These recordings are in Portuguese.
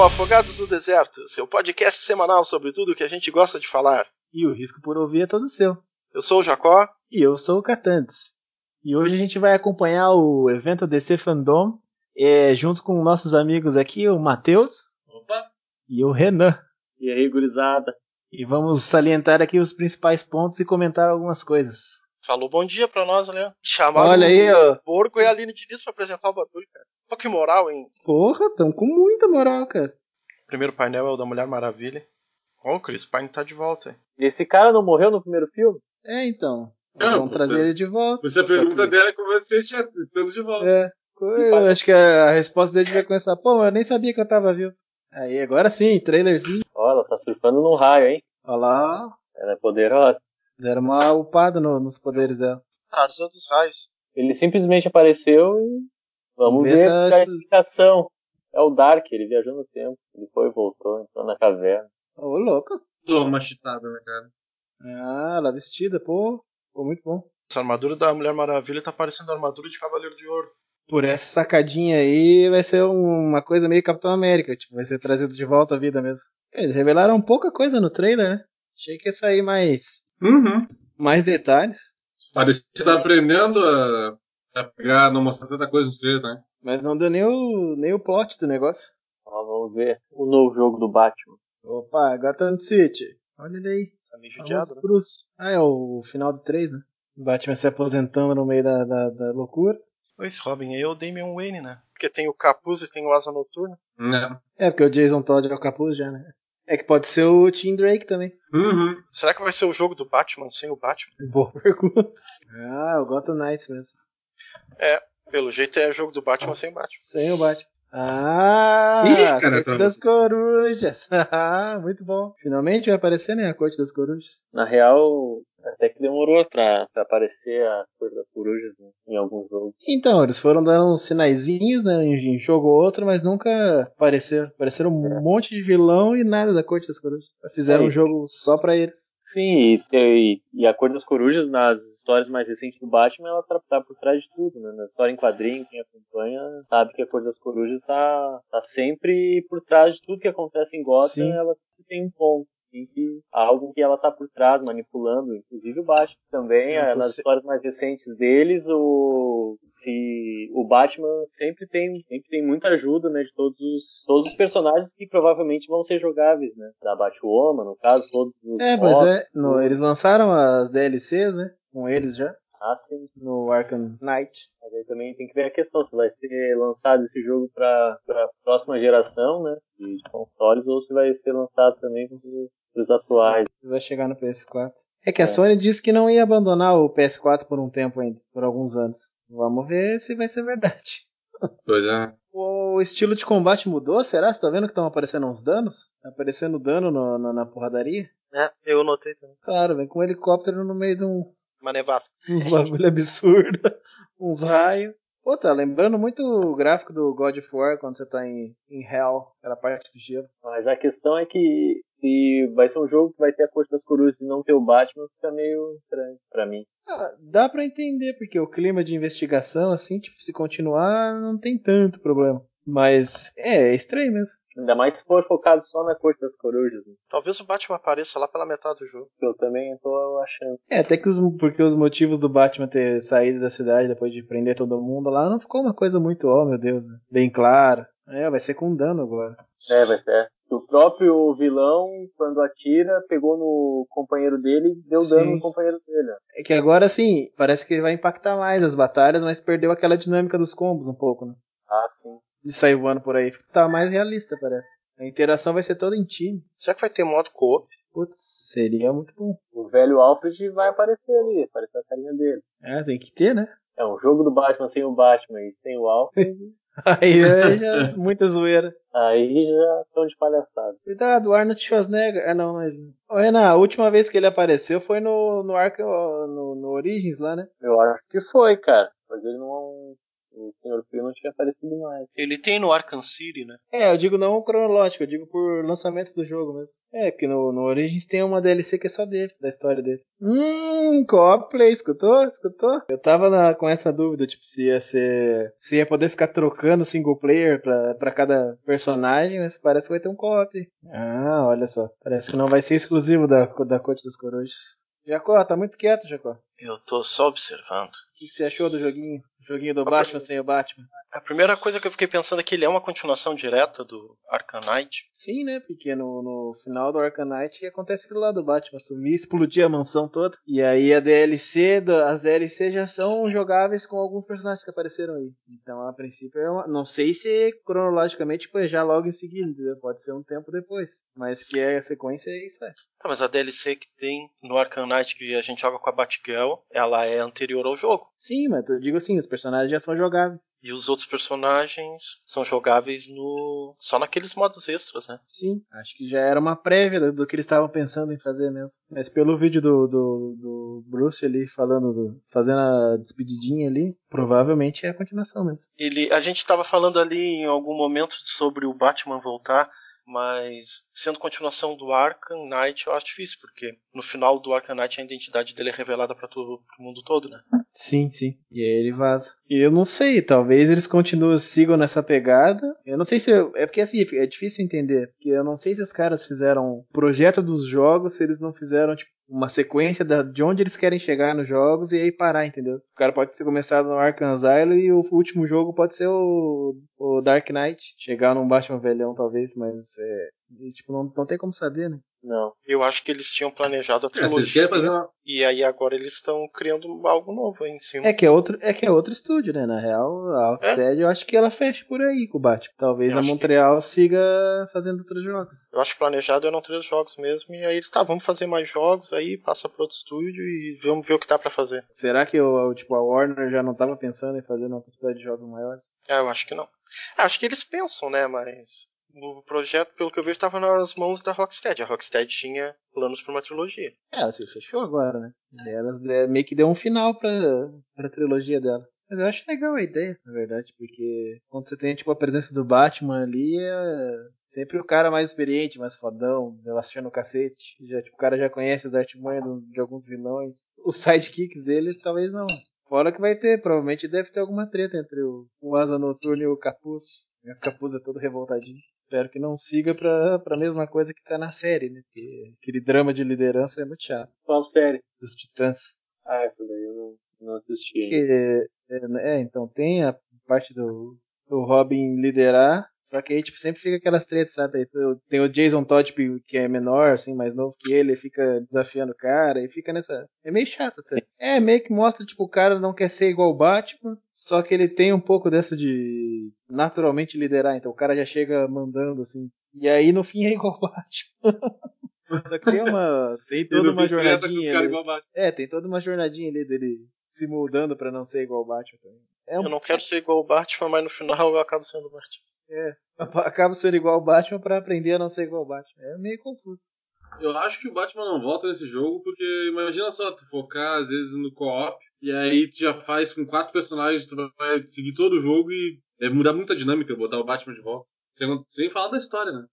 ao Afogados do Deserto, seu podcast semanal sobre tudo que a gente gosta de falar. E o risco por ouvir é todo seu. Eu sou o Jacó. E eu sou o Catantes. E hoje a gente vai acompanhar o evento DC Fandom, é, junto com nossos amigos aqui, o Matheus. Opa! E o Renan. E aí, gurizada? E vamos salientar aqui os principais pontos e comentar algumas coisas. Falou bom dia pra nós, né? Chamaram Olha aí, ó. o Porco e a Aline Diniz pra apresentar o bagulho, cara. Pô, que moral, hein? Porra, tão com muita moral, cara. O primeiro painel é o da Mulher Maravilha. Ó, o Chris Pine tá de volta, hein? Esse cara não morreu no primeiro filme? É, então. Não, Vamos trazer ele de volta. Você a pergunta dela é como você tinha tudo de volta. É. Eu acho que a resposta dele vai começar. Pô, eu nem sabia que eu tava vivo. Aí, agora sim, trailerzinho. Ó, ela tá surfando num raio, hein? Olha lá. Ela é poderosa. Deram uma upada no- nos poderes dela. Tarzan dos Raios. Ele simplesmente apareceu e vamos Vê ver essa a expl- explicação. É o Dark, ele viajou no tempo. Ele foi e voltou, entrou na caverna. Ô, louco. Toma chitada na cara. Ah, ela vestida, pô. Ficou muito bom. Essa armadura da Mulher Maravilha tá parecendo a armadura de Cavaleiro de Ouro. Por essa sacadinha aí, vai ser um- uma coisa meio Capitão América. Tipo, vai ser trazido de volta à vida mesmo. Eles revelaram pouca coisa no trailer, né? Achei que ia sair mais, Uhum. mais detalhes. Parece que você tá aprendendo a, a pegar, não mostrar tanta coisa no trailer, né? Mas não deu nem o, nem o plot do negócio. Ó, vamos ver o novo jogo do Batman. Opa, Gotham City. Olha ele aí. Tá meio judiado, né? Bruce. Ah, é o final do 3, né? O Batman se aposentando no meio da, da, da loucura. Esse Robin aí é o Damian Wayne, né? Porque tem o capuz e tem o asa noturna. Né? É, porque o Jason Todd é o capuz já, né? É que pode ser o Tim Drake também. Uhum. Será que vai ser o jogo do Batman sem o Batman? Boa pergunta. Ah, o Gotham Knights mesmo. Pelo jeito é o jogo do Batman sem o Batman. Sem o Batman. Ah, Ih, a cara, Corte tá- das Corujas. Ah, muito bom. Finalmente vai aparecer, né, a Corte das Corujas. Na real, até que demorou pra, pra aparecer a cor das corujas né, em algum jogo. Então, eles foram dando uns sinaizinhos, né, em jogo ou outro, mas nunca apareceram. Apareceram um monte de vilão e nada da Corte das Corujas. Fizeram É. um jogo só pra eles. Sim, e, e, e a cor das corujas nas histórias mais recentes do Batman, ela tá, tá por trás de tudo, né? Na história em quadrinho, quem acompanha sabe que a cor das corujas tá, tá sempre por trás de tudo que acontece em Gotham, Sim. ela tem um ponto. Tem que, algo que ela tá por trás, manipulando, inclusive o Batman também, Nossa, eh, nas se- histórias mais recentes deles, o, se, o Batman sempre tem, sempre tem muita ajuda, né, de todos os, todos os personagens que provavelmente vão ser jogáveis, né, da Batwoman, no caso, todos os É, mas é. no- eles lançaram as DLCs, né? Com eles já. Ah, sim. No Arkham Knight. Mas aí também tem que ver a questão se vai ser lançado esse jogo para a próxima geração, né, de de consoles, ou se vai ser lançado também para os atuais. Vai chegar no PS4. É que a É. Sony disse que não ia abandonar o PS4 por um tempo ainda, por alguns anos. Vamos ver se vai ser verdade. Pois é. O estilo de combate mudou? Será? Você tá vendo que estão aparecendo uns danos? Tá aparecendo dano no- na- na porradaria? É, eu notei também. Claro, vem com um helicóptero no meio de uns, Uma nevasca. uns bagulho absurdo, uns raios. Pô, tá lembrando muito o gráfico do God of War quando você tá em, em Hell, aquela parte do gelo. Mas a questão é que se vai ser um jogo que vai ter a Corte das Corujas e não ter o Batman, fica meio estranho pra mim. Ah, dá pra entender, porque o clima de investigação, assim, tipo, se continuar, não tem tanto problema. Mas é, é estranho mesmo. Ainda mais se for focado só na Corte das Corujas, né? Talvez o Batman apareça lá pela metade do jogo. que eu também tô achando. É, até que os, porque os motivos do Batman ter saído da cidade depois de prender todo mundo lá não ficou uma coisa muito, oh meu Deus, bem clara. É, vai ser com dano agora. É, vai ser. O próprio vilão, quando atira, pegou no companheiro dele e deu Sim. dano no companheiro dele. É que agora sim, parece que vai impactar mais as batalhas, mas perdeu aquela dinâmica dos combos um pouco, né? Ah, sim. De sair voando por aí. Tá mais realista, parece. A interação vai ser toda em time. Será que vai ter modo co-op? Putz, seria muito bom. O velho Alfred vai aparecer ali, aparecer a carinha dele. É, tem que ter, né? É um jogo do Batman sem o Batman e sem o Alfred, Aí é já muita zoeira. aí já estão de palhaçada. Cuidado, Arnold Schwarzenegger. Ah, não, mas. Ô, Renan, a última vez que ele apareceu foi no, no Arca, no, no Origins lá, né? Eu acho que foi, cara. Mas ele não, o Sr. Phil não tinha aparecido mais. Ele tem no Arkham City, né? É, eu digo não cronológico, eu digo por lançamento do jogo mesmo. É, porque no, no Origins tem uma DLC que é só dele, da história dele. Hum, co-op play, escutou? Escutou? Eu tava na- com essa dúvida, tipo, se ia ser. Se ia poder ficar trocando single player pra, pra cada personagem, mas parece que vai ter um co-op. Ah, olha só. Parece que não vai ser exclusivo da, da Corte das Corujas. Jacó, tá muito quieto, Jacó. O Eu tô só observando. que, que você achou do joguinho? O joguinho do Batman sem o Batman? A primeira coisa que eu fiquei pensando é que ele é uma continuação direta do Knight. Sim, né? Porque no, no final do Knight acontece aquilo lá do Batman sumir, explodir a mansão toda. E aí a DLC, as DLC já são jogáveis com alguns personagens que apareceram aí. Então, a princípio, é uma, não sei se cronologicamente foi já logo em seguida, pode ser um tempo depois. Mas que é a sequência é isso, é. Ah, mas a DLC que tem no Knight que a gente joga com a Batgirl, ela é anterior ao jogo. Sim, mas eu digo assim, os personagens já são jogáveis. E os outros personagens são jogáveis no só naqueles modos extras, né? Sim, acho que já era uma prévia do, que eles estavam pensando em fazer mesmo. Mas pelo vídeo do, do, do Bruce ali falando, do- fazendo a despedidinha ali, provavelmente é a continuação mesmo. Ele, a gente estava falando ali em algum momento sobre o Batman voltar, mas sendo continuação do Arkham Knight, eu acho difícil, porque no final do Arkham Knight a identidade dele é revelada para todo pro mundo todo, né? Sim, sim. E aí ele vaza. E eu não sei, talvez eles continuem, sigam nessa pegada. Eu não sei se. eu- é porque assim, é difícil entender. Porque eu não sei se os caras fizeram projeto dos jogos, se eles não fizeram, tipo, uma sequência da- de onde eles querem chegar nos jogos e aí parar, entendeu? O cara pode ter começado no Arkham Asylum e o último jogo pode ser o, o Dark Knight. Chegar num Batman velhão, talvez, mas é. E, tipo, não, não tem como saber, né? Não. Eu acho que eles tinham planejado a É, trilogia querem fazer uma. e aí agora eles estão criando algo novo aí em cima. É que é outro, é que é outro estúdio, né? Na real, a Rocksteady eu acho que ela fecha por aí com o Batman. Talvez Eu a acho que- Montreal siga fazendo outros jogos. Eu acho que planejado eram três jogos mesmo, e aí eles, tá, vamos fazer mais jogos, aí passa pro outro estúdio e vamos ver o que dá pra fazer. Será que o, tipo, a Warner já não tava pensando em fazer uma quantidade de jogos maiores? É, eu acho que não. Acho que eles pensam, né, mas o projeto, pelo que eu vejo, estava nas mãos da Rocksteady. A Rocksteady tinha planos para uma trilogia. É, ela se fechou agora, né? E Elas é, meio que deu um final pra, pra trilogia dela. Mas eu acho legal a ideia, na verdade, porque quando você tem tipo a presença do Batman ali, é sempre o cara mais experiente, mais fodão, relaxando o cacete. Já, tipo, o cara já conhece as artimanhas de alguns vilões. Os sidekicks dele, talvez não. Fora que vai ter, provavelmente deve ter alguma treta entre o, o Asa Noturno e o Capuz. O Capuz é todo revoltadinho. Espero que não siga pra, pra mesma coisa que tá na série, né? Porque aquele drama de liderança é muito chato. Qual série? Dos Titãs. Ah, essa daí eu não, não assisti. ainda. Que, é, é, então tem a parte do, do Robin liderar, só que aí tipo, sempre fica aquelas tretas, sabe? Tem o Jason Todd tipo, que é menor, assim, mais novo que ele, fica desafiando o cara, e fica nessa. É meio chato até. É, meio que mostra, tipo, o cara não quer ser igual o Batman, só que ele tem um pouco dessa de naturalmente liderar, então o cara já chega mandando, assim. E aí no fim é igual o Batman. Só que tem uma. Tem toda uma jornadinha. ali. É, tem toda uma jornadinha ali dele se moldando pra não ser igual o Batman também. É um, Eu não quero ser igual o Batman, mas no final eu acabo sendo o Batman. acaba sendo igual o Batman pra aprender a não ser igual o Batman. É meio confuso. Eu acho que o Batman não volta nesse jogo, porque imagina só, tu focar às vezes no co-op, e aí tu já faz com quatro personagens, tu vai seguir todo o jogo e deve mudar muita dinâmica, botar o Batman de volta. Sem, sem falar da história, né?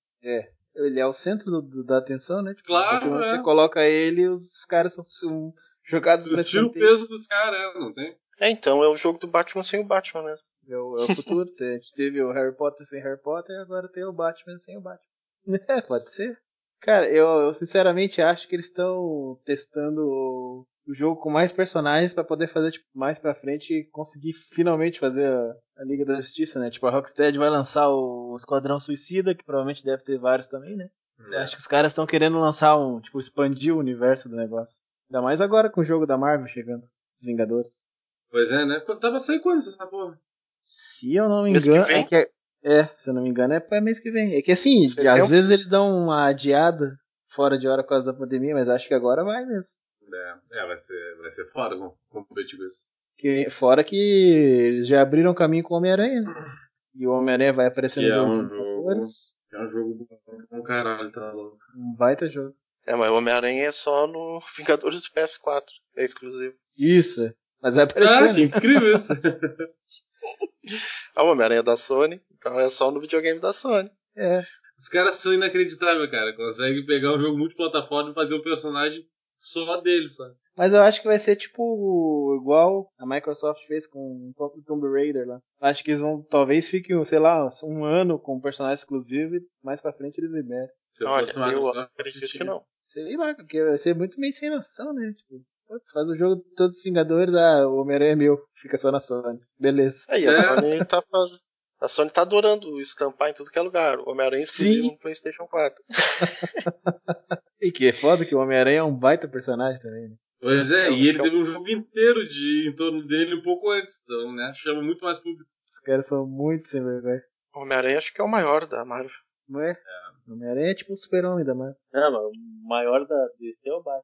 Ele é o centro do- do- da atenção, né? Tipo, Claro, é. Você coloca ele os caras são, são jogados pra Tu tira o peso dos caras, é, não tem? É, então é o jogo do Batman sem o Batman mesmo. É o, é o futuro. a gente teve o Harry Potter sem Harry Potter e agora tem o Batman sem o Batman. É, pode ser. Cara, eu, eu sinceramente acho que eles estão testando o, o jogo com mais personagens pra poder fazer tipo, mais pra frente e conseguir finalmente fazer a, a Liga da Justiça, né? Tipo, a Rocksteady vai lançar o Esquadrão Suicida, que provavelmente deve ter vários também, né? Eu Acho que os caras estão querendo lançar um, tipo, expandir o universo do negócio. Ainda mais agora com o jogo da Marvel chegando, os Vingadores. Pois é, né? Tava saindo quando essa porra? Se eu não me Mês engano, é que é, é, se eu não me engano é para mês que vem. É que assim, Setembro? às vezes eles dão uma adiada fora de hora por causa da pandemia, mas acho que agora vai mesmo. É, é vai, ser, vai ser foda com- competir com isso. Que, fora que eles já abriram caminho com o Homem-Aranha, né? E o Homem-Aranha vai aparecer no Que é jogo um Vingadores. É um jogo bom, um caralho, tá louco. Um baita jogo. É, mas o Homem-Aranha é só no Vingadores do PS4. É exclusivo. Isso, é. Mas vai aparecer, Ah, que incrível isso! Ah, o Homem-Aranha é da Sony, então é só no videogame da Sony. É. Os caras são inacreditáveis, cara. Conseguem pegar um jogo multiplataforma e fazer um personagem só deles, sabe? Mas eu acho que vai ser tipo igual a Microsoft fez com o Tomb Raider lá. Acho que eles vão, talvez fiquem, sei lá, um ano com um personagem exclusivo e mais pra frente eles liberam. Se eu Olha, eu acredito que não. Sei lá, porque vai ser muito meio sem noção, né? Tipo, putz, faz o jogo de todos os Vingadores, ah, o Homem-Aranha é meu, fica só na Sony. Beleza. Aí, a É. Sony tá faz... A Sony tá adorando estampar em tudo que é lugar. O Homem-Aranha exclusivo Sim. no PlayStation 4. E que é foda que o Homem-Aranha é um baita personagem também, né? Pois é, É, e ele é um- teve um jogo inteiro de em torno dele um pouco antes, então, né? Chama muito mais público. Os caras são muito sem vergonha. O Homem-Aranha acho que é o maior da Marvel. Não é? O Homem-Aranha é tipo o super-homem da Marvel. Não, mas o maior da DC é o Batman.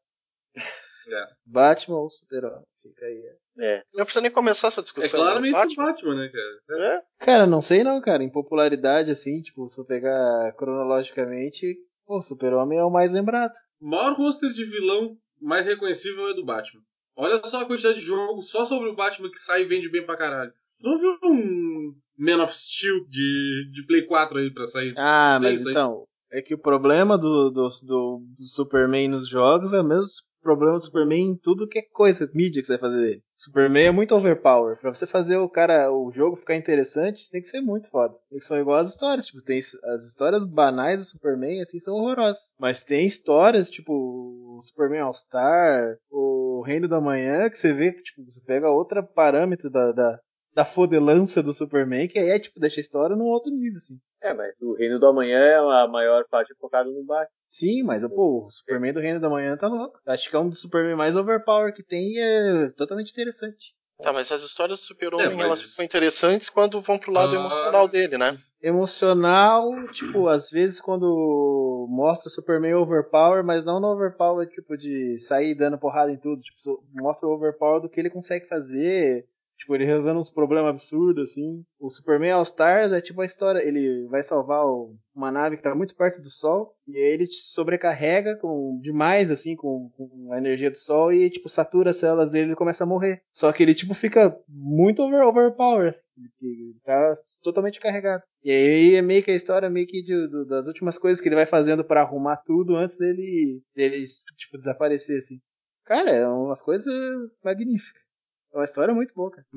Batman ou super-homem? Fica aí. é. É. Não precisa nem começar essa É discussão. claramente né? o Batman, né, cara? É? Cara, não sei não, cara. Em popularidade, assim, tipo, se eu pegar cronologicamente, o super-homem é o mais lembrado. O maior roster de vilão mais reconhecível é do Batman. Olha só a quantidade de jogo só sobre o Batman que sai e vende bem pra caralho. Tu não viu um Man of Steel de, de Play 4 aí pra sair? Ah, É mas aí. então, é que o problema do, do, do, do Superman nos jogos é o mesmo problema do Superman em tudo que é coisa, mídia que você vai fazer. Superman é muito overpower. Pra você fazer o cara, o jogo ficar interessante, tem que ser muito foda. Eles são igual as histórias, tipo, tem as histórias banais do Superman, assim, são horrorosas. Mas tem histórias, tipo, o Superman All-Star, o Reino da Manhã, que você vê que, tipo, você pega outro parâmetro da, da, da fodelança do Superman, que aí é, tipo, deixa a história num outro nível, assim. É, mas o Reino do Amanhã é a maior parte focada no Batman. Sim, mas pô, o Superman do Reino da Manhã tá louco. Acho que é um dos Superman mais overpower que tem e é totalmente interessante. Tá, mas as histórias do Super-Homem, É, mas- elas ficam interessantes quando vão pro lado Ah. emocional dele, né? Emocional, tipo, às vezes quando mostra o Superman overpower, mas não no overpower, tipo, de sair dando porrada em tudo. Tipo, mostra o overpower do que ele consegue fazer. Tipo, ele resolvendo uns problemas absurdos, assim. O Superman All Stars é tipo a história, ele vai salvar o- uma nave que tá muito perto do Sol, e aí ele te sobrecarrega com demais, assim, com, com a energia do Sol, e, tipo, satura as células dele e começa a morrer. Só que ele, tipo, fica muito over, overpower, assim, ele tá totalmente carregado. E aí é meio que a história meio que de- do- das últimas coisas que ele vai fazendo pra arrumar tudo antes dele, dele, tipo, desaparecer, assim. Cara, é umas coisas magníficas. É uma história muito boa, cara.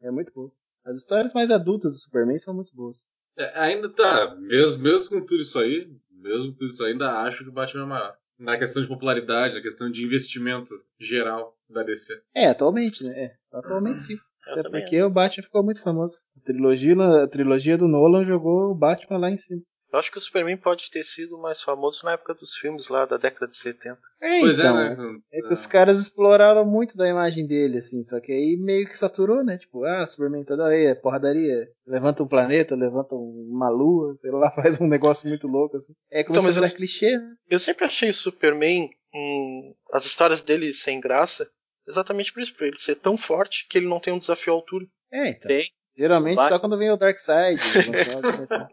É muito boa. As histórias mais adultas do Superman são muito boas. É, ainda tá, mesmo, mesmo com tudo isso aí, mesmo com tudo isso aí, ainda acho que o Batman é maior. Na questão de popularidade, na questão de investimento geral da DC. É, atualmente, né? É, atualmente sim. Eu Até porque o Batman ficou muito famoso. A trilogia, a trilogia do Nolan jogou o Batman lá em cima. Eu acho que o Superman pode ter sido mais famoso na época dos filmes lá da década de 70. É, pois então, é, né? É que os caras exploraram muito da imagem dele, assim, só que aí meio que saturou, né? Tipo, ah, Superman toda aí, é porradaria. Levanta um planeta, levanta uma lua, sei lá, faz um negócio muito louco, assim. É como Então, se fosse eu- clichê, né? Eu sempre achei o Superman, hum, as histórias dele sem graça, exatamente por isso, por ele ser tão forte que ele não tem um desafio à altura. É, então. Tem. Geralmente Batman- só quando vem o Darkseid. lançar uma coisa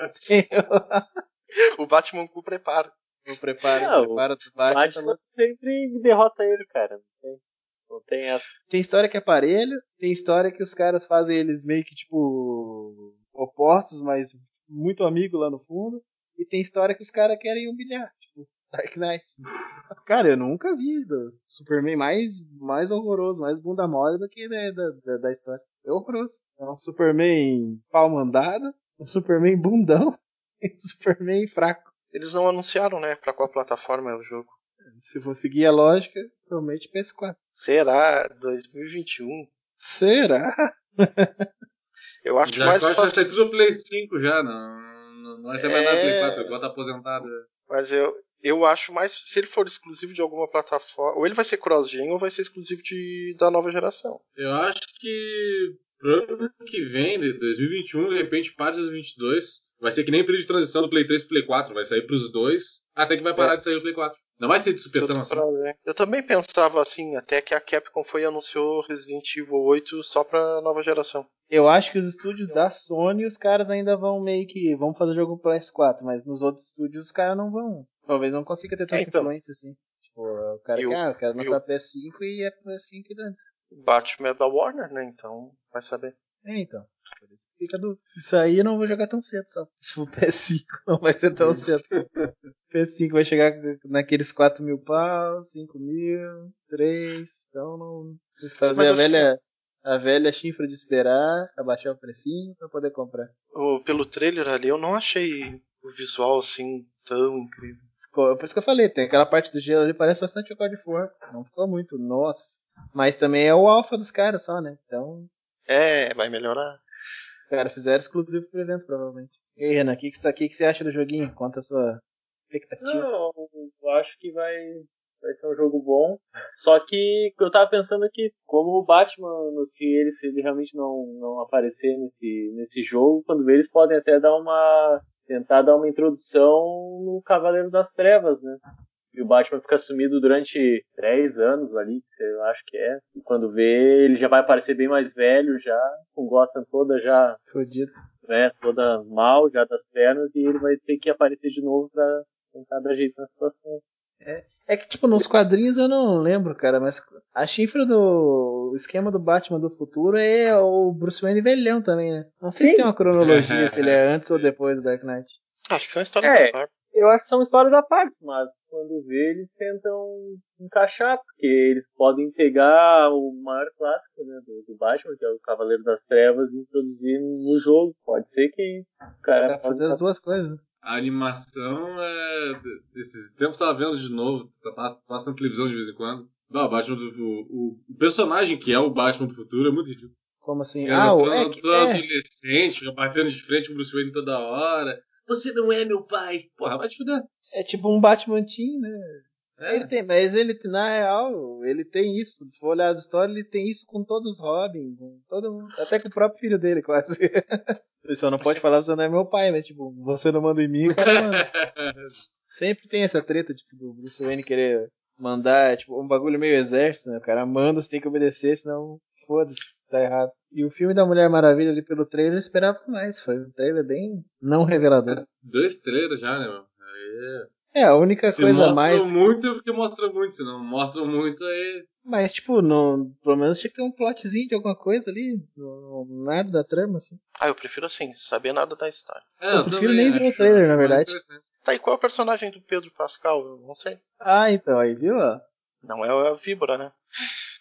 assim. O Batman com preparo. o preparo, Não, o preparo do O Batman. tá Batman sempre derrota ele, cara. Não tem, não tem essa. Tem história que é parelho, tem história que os caras fazem eles meio que, tipo, opostos, mas muito amigo lá no fundo. E tem história que os caras querem humilhar, tipo, Dark Knight. Cara, eu nunca vi do Superman mais, mais horroroso, mais bunda mole do que da, da- da história. É horroroso. É um Superman pau mandado, um Superman bundão e um Superman fraco. Eles não anunciaram, né, pra qual plataforma é o jogo. Se for seguir a lógica, provavelmente PS4. Será 2021? Será? Eu acho Já mais quase vai fácil. sair tudo Play 5 já, não, não, vai ser mais nada É. Play 4, igual tá aposentado. Mas eu, eu acho mais. Se ele for exclusivo de alguma plataforma. Ou ele vai ser cross-gen ou vai ser exclusivo de, da nova geração. Eu acho que pro ano que vem, de 2021, de repente, parte de 2022, vai ser que nem período de transição do Play 3 pro Play 4, vai sair pros dois, até que vai parar de sair o Play 4. Não vai ser de assim. pra ver. Eu também pensava assim, até que a Capcom foi e anunciou Resident Evil 8 só pra nova geração. Eu acho que os estúdios da Sony, os caras ainda vão meio que. vão fazer jogo pro PS4, mas nos outros estúdios os caras não vão. Talvez não consiga ter tanta É, então. influência assim. Tipo, o cara E o- ah, eu quero lançar o- PS5 e é PS5 e dança. Batman é da Warner, né? Então, vai saber. É, então. Isso que fica do. Se sair, eu não vou jogar tão cedo só. Se for PS5, não vai ser tão cedo. PS5 vai chegar naqueles 4 mil pau, 5 mil, 3. Então não. Que fazer Mas a assim, velha. A velha chifra de esperar, abaixar o precinho pra poder comprar. Pelo trailer ali, eu não achei o visual assim tão incrível. Por isso que eu falei, tem aquela parte do gelo ali, parece bastante o God of War. Não ficou muito, nossa. Mas também é o alfa dos caras só, né? Então, É, vai melhorar. cara, fizeram exclusivo pro evento, provavelmente. E aí, Renan, o que, que, você tá- que, que você acha do joguinho? Conta a sua expectativa. Não, eu acho que vai, vai ser um jogo bom. Só que eu tava pensando que, como o Batman, se ele, se ele realmente não, não aparecer nesse, nesse jogo, quando vê, eles podem até dar uma. Tentar dar uma introdução no Cavaleiro das Trevas, né? E o Batman fica sumido durante 10 anos ali, que eu acho que é. E quando vê, ele já vai aparecer bem mais velho, já, com Gotham toda já Fodido. né, toda mal já das pernas e ele vai ter que aparecer de novo pra tentar dar jeito na situação. É que, tipo, nos quadrinhos eu não lembro, cara, mas a chifra do o esquema do Batman do futuro é o Bruce Wayne velhão também, né? Não sei Sim. se tem uma cronologia, se ele é antes ou depois do Dark Knight. Acho que são histórias É. da parte. Eu acho que são histórias à parte, mas quando vê eles tentam encaixar, porque eles podem pegar o maior clássico né, do, do Batman, que é o Cavaleiro das Trevas, e introduzir no jogo. Pode ser que o cara Dá fazer as duas coisas. A animação é. Esses tempos eu tava vendo de novo, tá- passa, passa na televisão de vez em quando. Não, o Batman do. O, o personagem que é o Batman do futuro é muito ridículo. Como assim? É, ah, o todo, é, todo é, adolescente, fica batendo de frente com o Bruce Wayne toda hora. Você não é meu pai! Porra, vai te fuder. é tipo um Batman Teen, né? É. Ele tem, mas ele, na real, ele tem isso. Se for olhar as histórias, ele tem isso com todos os Robin, com todo mundo, até com o próprio filho dele, quase. O pessoal não pode falar você não é meu pai, mas tipo, você não manda em mim, o cara manda. Sempre tem essa treta, tipo, do Bruce Wayne querer mandar, tipo, um bagulho meio exército, né? O cara manda, você tem que obedecer, senão foda-se, tá errado. E o filme da Mulher Maravilha ali pelo trailer eu esperava mais, foi um trailer bem não revelador. Dois trailers já, né, meu? Aí É, a única é. Se coisa mais. muito é porque mostra muito, se não mostram muito aí. Mas, tipo, não, pelo menos tinha que ter um plotzinho de alguma coisa ali, não- nada da trama, assim. Ah, eu prefiro assim, saber nada da história. É, Eu prefiro nem ver o trailer, na verdade. Tá, e qual é o personagem do Pedro Pascal? Eu não sei. Ah, então, aí viu? ó? Não é a Víbora, né?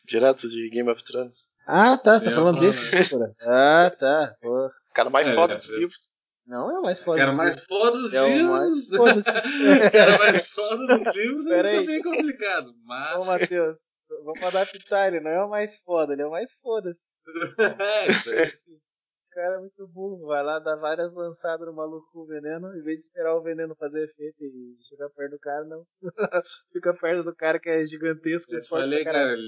Direto de Game of Thrones. Ah, tá, você tá falando eu desse, Víbora. Ah, tá. O cara mais É, foda é, dos é. livros. Não é o mais foda. Cara mais livros. foda dos É o livros. mais foda-se. O cara mais foda dos livros é bem complicado. Mas. Ô, Matheus, vamos adaptar, ele não é o mais foda, ele é o mais foda-se. é, isso aí. O cara é muito burro, vai lá dar várias lançadas no maluco com o veneno, em vez de esperar o veneno fazer efeito e chegar perto do cara, não. Fica perto do cara que é gigantesco Eu e te falei, cara, ele,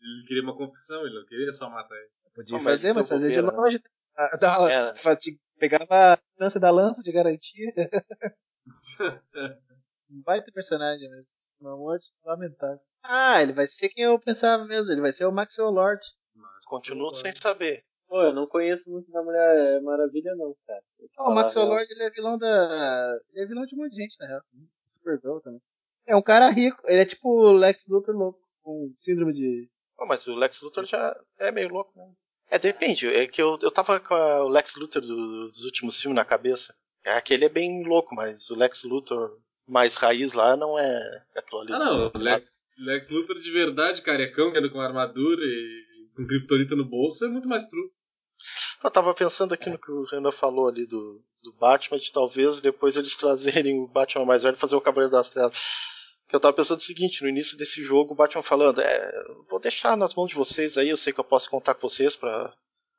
ele queria uma confissão, ele não queria só matar ele. Podia Não, mas fazer, mas deu fazer de bobeira, né? longe. Ah, dá uma- É. fa- te- Pegava a distância da lança de garantia. Um baita personagem, mas uma morte lamentável. Ah, ele vai ser quem eu pensava mesmo, ele vai ser o Maxwell Lord. Continuo sem saber. Pô, eu não conheço muito da Mulher Maravilha, não, cara. Ah, o Maxwell. Lord ele é vilão da. Ele é vilão de um monte de gente, na real. Supergirl também. É um cara rico, ele é tipo o Lex Luthor louco, com síndrome de. Pô, mas o Lex Luthor já é meio louco, né? É, depende. É que eu, eu tava com a- o Lex Luthor do- dos últimos filmes na cabeça. É, aquele é bem louco, mas o Lex Luthor mais raiz lá não é aquilo ali. Ah, não, Lex, Lex Luthor de verdade, carecão, que anda com armadura e com criptonita no bolso, é muito mais true. Eu tava pensando aqui no que o Renan falou ali do, do Batman, de talvez depois eles trazerem o Batman mais velho e fazer o Cavaleiro das Trevas. Que eu tava pensando o seguinte, no início desse jogo, o Batman falando, é, vou deixar nas mãos de vocês aí, eu sei que eu posso contar com vocês pra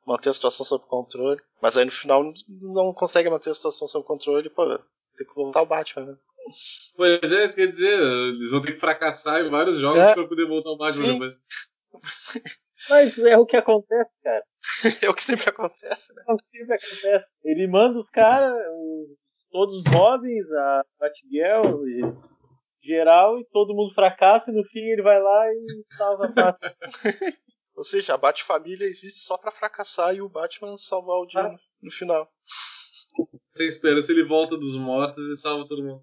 manter a situação sob controle. Mas aí no final não consegue manter a situação sob controle, pô, tem que voltar o Batman, né? Pois é, isso quer dizer, eles vão ter que fracassar em vários jogos É. pra poder voltar ao Batman depois. Mas é o que acontece, cara. é o que sempre acontece, né? É o que sempre acontece. Ele manda os caras, os- todos os Robins, a Batgirl e geral, e todo mundo fracassa, e no fim ele vai lá e salva a pátria. Ou seja, a Bat-família existe só pra fracassar e o Batman salvar o dia Ah. no, no final. Sem esperança, ele volta dos mortos e salva todo mundo.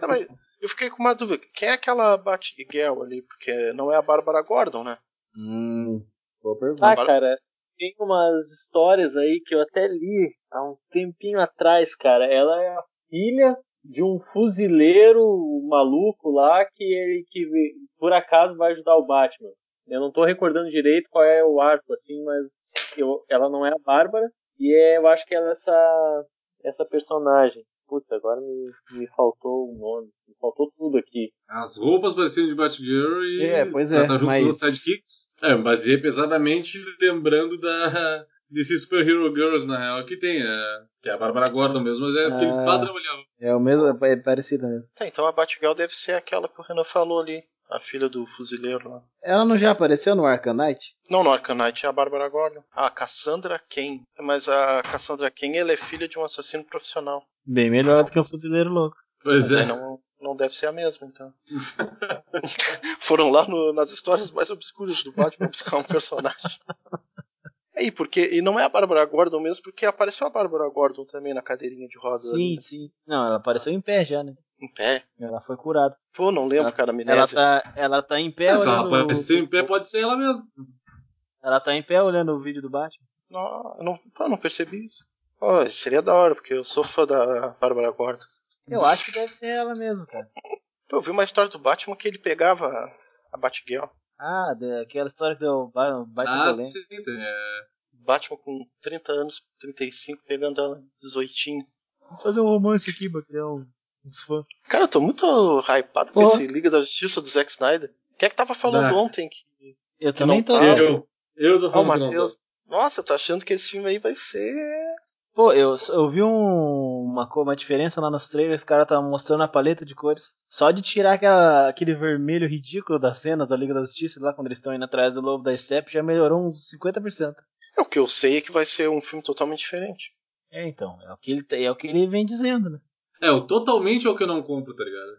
Tá, mas eu fiquei com uma dúvida. Quem é aquela Batgirl ali? Porque não é a Bárbara Gordon, né? Hum. Boa pergunta. Ah, cara, tem umas histórias aí que eu até li há um tempinho atrás, cara. Ela é a filha de um fuzileiro maluco lá que ele que por acaso vai ajudar o Batman. Eu não tô recordando direito qual é o arco, assim, mas eu, ela não é a Bárbara. E é, eu acho que ela é essa, essa personagem. Puta, agora me, me faltou o nome. Me faltou tudo aqui. As roupas pareciam de Batgirl e. É, pois é. Tá junto mas... sidekicks. É, baseei pesadamente lembrando da. DC Super Hero Girls, na real, que tem. É, que é a Bárbara Gordon mesmo, mas é aquele Ah. padrão ali. ó. É o mesmo, é parecido mesmo. Tá, então a Batgirl deve ser aquela que o Renan falou ali. A filha do fuzileiro lá. Ela não já apareceu no Arcanite? Não, no Arcanite é a Bárbara Gordon. A Cassandra Cain. Mas a Cassandra Cain ela é filha de um assassino profissional. Bem melhor do que o Fuzileiro Louco. Pois Mas é. não, não deve ser a mesma, então. Foram lá no- nas histórias mais obscuras do Batman buscar um personagem. É, e, porque, e não é a Bárbara Gordon mesmo, porque apareceu a Bárbara Gordon também na cadeirinha de rosa. ali, Sim, né? sim. Não, ela apareceu em pé já, né? Em pé. Ela foi curada. Pô, não lembro, Ela- cara, Ela amnésia. tá, ela tá em pé ela olhando. aparecer em pé, pode ser ela mesmo. Ela tá em pé olhando o vídeo do Batman. Não, eu não, pô, não percebi isso. Pô, seria da hora, porque eu sou fã da Bárbara Gordon. Eu acho que deve ser ela mesmo, cara. Pô, eu vi uma história do Batman que ele pegava a Batgirl. Ah, aquela história que deu ba- baita Ah, sim. É. Batman com 30 anos, 35, pegando ela 18. Vamos fazer um romance aqui pra uns fãs. Cara, eu tô muito hypado com Pô. esse Liga da Justiça do Zack Snyder. Quem é que tava falando Ah. ontem que. Eu Que também não tô. tá. Eu, eu tô Ah, o falando tô. Nossa, tô achando que esse filme aí vai ser. Pô, eu, eu vi um- uma, uma diferença lá nos trailers, os caras estavam mostrando a paleta de cores. Só de tirar aquela- aquele vermelho ridículo das cenas da Liga da Justiça, lá quando eles estão indo atrás do Lobo da Steppe, já melhorou uns 50%. É, o que eu sei é que vai ser um filme totalmente diferente. É, então, é o que ele, é o que ele vem dizendo, né? É, o totalmente é o que eu não compro, tá ligado?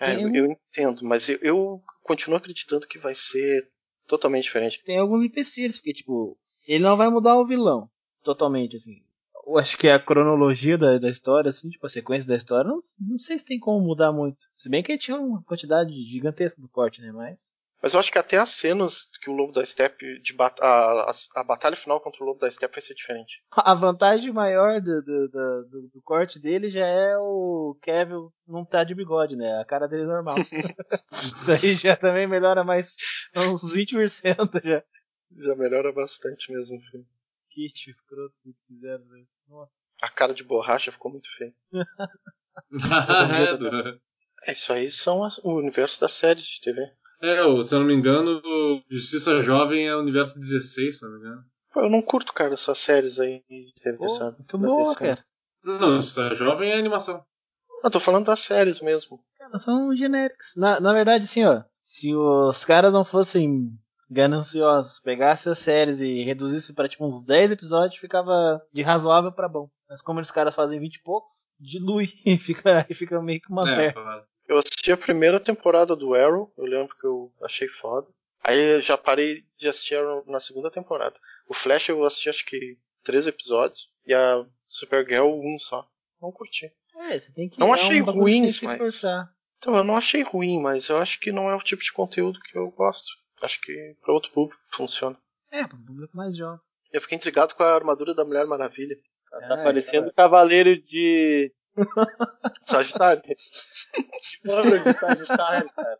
É, Tem eu, eu entendo, mas eu, eu continuo acreditando que vai ser totalmente diferente. Tem alguns empecilhos, porque, tipo, ele não vai mudar o vilão totalmente, assim. Eu acho que a cronologia da, da história, assim, tipo, a sequência da história, não, não sei se tem como mudar muito. Se bem que tinha uma quantidade gigantesca do corte, né? Mas. Mas eu acho que até as cenas que o Lobo da Steppe. De bat a, a, a batalha final contra o Lobo da Steppe vai ser diferente. A vantagem maior do, do, do, do- do corte dele já é o Kevin não tá de bigode, né? A cara dele é normal. Isso aí já também melhora mais uns 20% já. Já melhora bastante mesmo o filme. Kit, escroto que fizeram, velho. Nossa. A cara de borracha ficou muito feia. é, É, isso aí são as- o universo das séries de TV. É, se eu não me engano, Justiça Jovem é o universo 16, se eu não me engano. Pô, eu não curto, cara, essas séries aí de TV, Pô, sabe? muito Da boa, DC. cara. Não, Justiça Jovem é animação. Eu tô falando das séries mesmo. Cara, são genéricos. Na, na verdade, assim, ó. Se os caras não fossem gananciosos, pegassem as séries e reduzissem pra tipo uns 10 episódios, ficava de razoável pra bom. Mas como os caras fazem 20 e poucos, dilui e fica, e fica meio que uma É, merda. Eu assisti a primeira temporada do Arrow, eu lembro que eu achei foda. Aí eu já parei de assistir Arrow na segunda temporada. O Flash eu assisti acho que três episódios e a Supergirl um só. Não curti. É, você tem que. Não um achei que ruim, mas- forçar. Então eu não achei ruim, mas eu acho que não é o tipo de conteúdo que eu gosto. Acho que pra outro público funciona. É, pro público mais jovem. Eu fiquei intrigado com a armadura da Mulher Maravilha. Ela tá É, parecendo Cavaleiro de. Sagitário. Mano, de Sagitário, cara.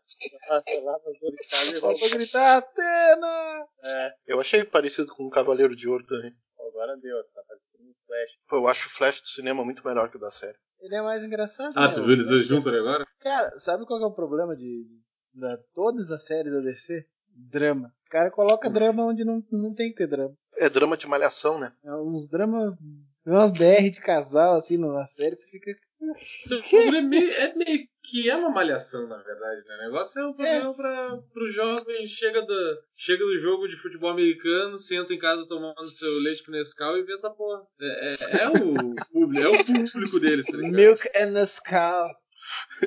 Lá- Orixás, Só pra gritar, Atena! É, Eu achei parecido com o Cavaleiro de Ouro também. agora deu, tá parecendo um Flash. Pô, eu acho o Flash do cinema muito melhor que o da série. Ele é mais engraçado. Ah, né? tu O viu eles dois juntos ali agora? Cara, sabe qual que é o problema de, de da, todas as séries da DC? Drama. O cara coloca drama onde não, não tem que ter drama. É drama de malhação, né? É uns dramas, umas DR de casal, assim, numa série, você fica. O problema é meio, é meio que é uma malhação, na verdade, né? O negócio é o programa pra, pro jovem, chega do, chega do jogo de futebol americano, senta em casa tomando seu leite com Nescau e vê essa porra. É, é, é o público, é o público deles, tá ligado? Milk and Nescau.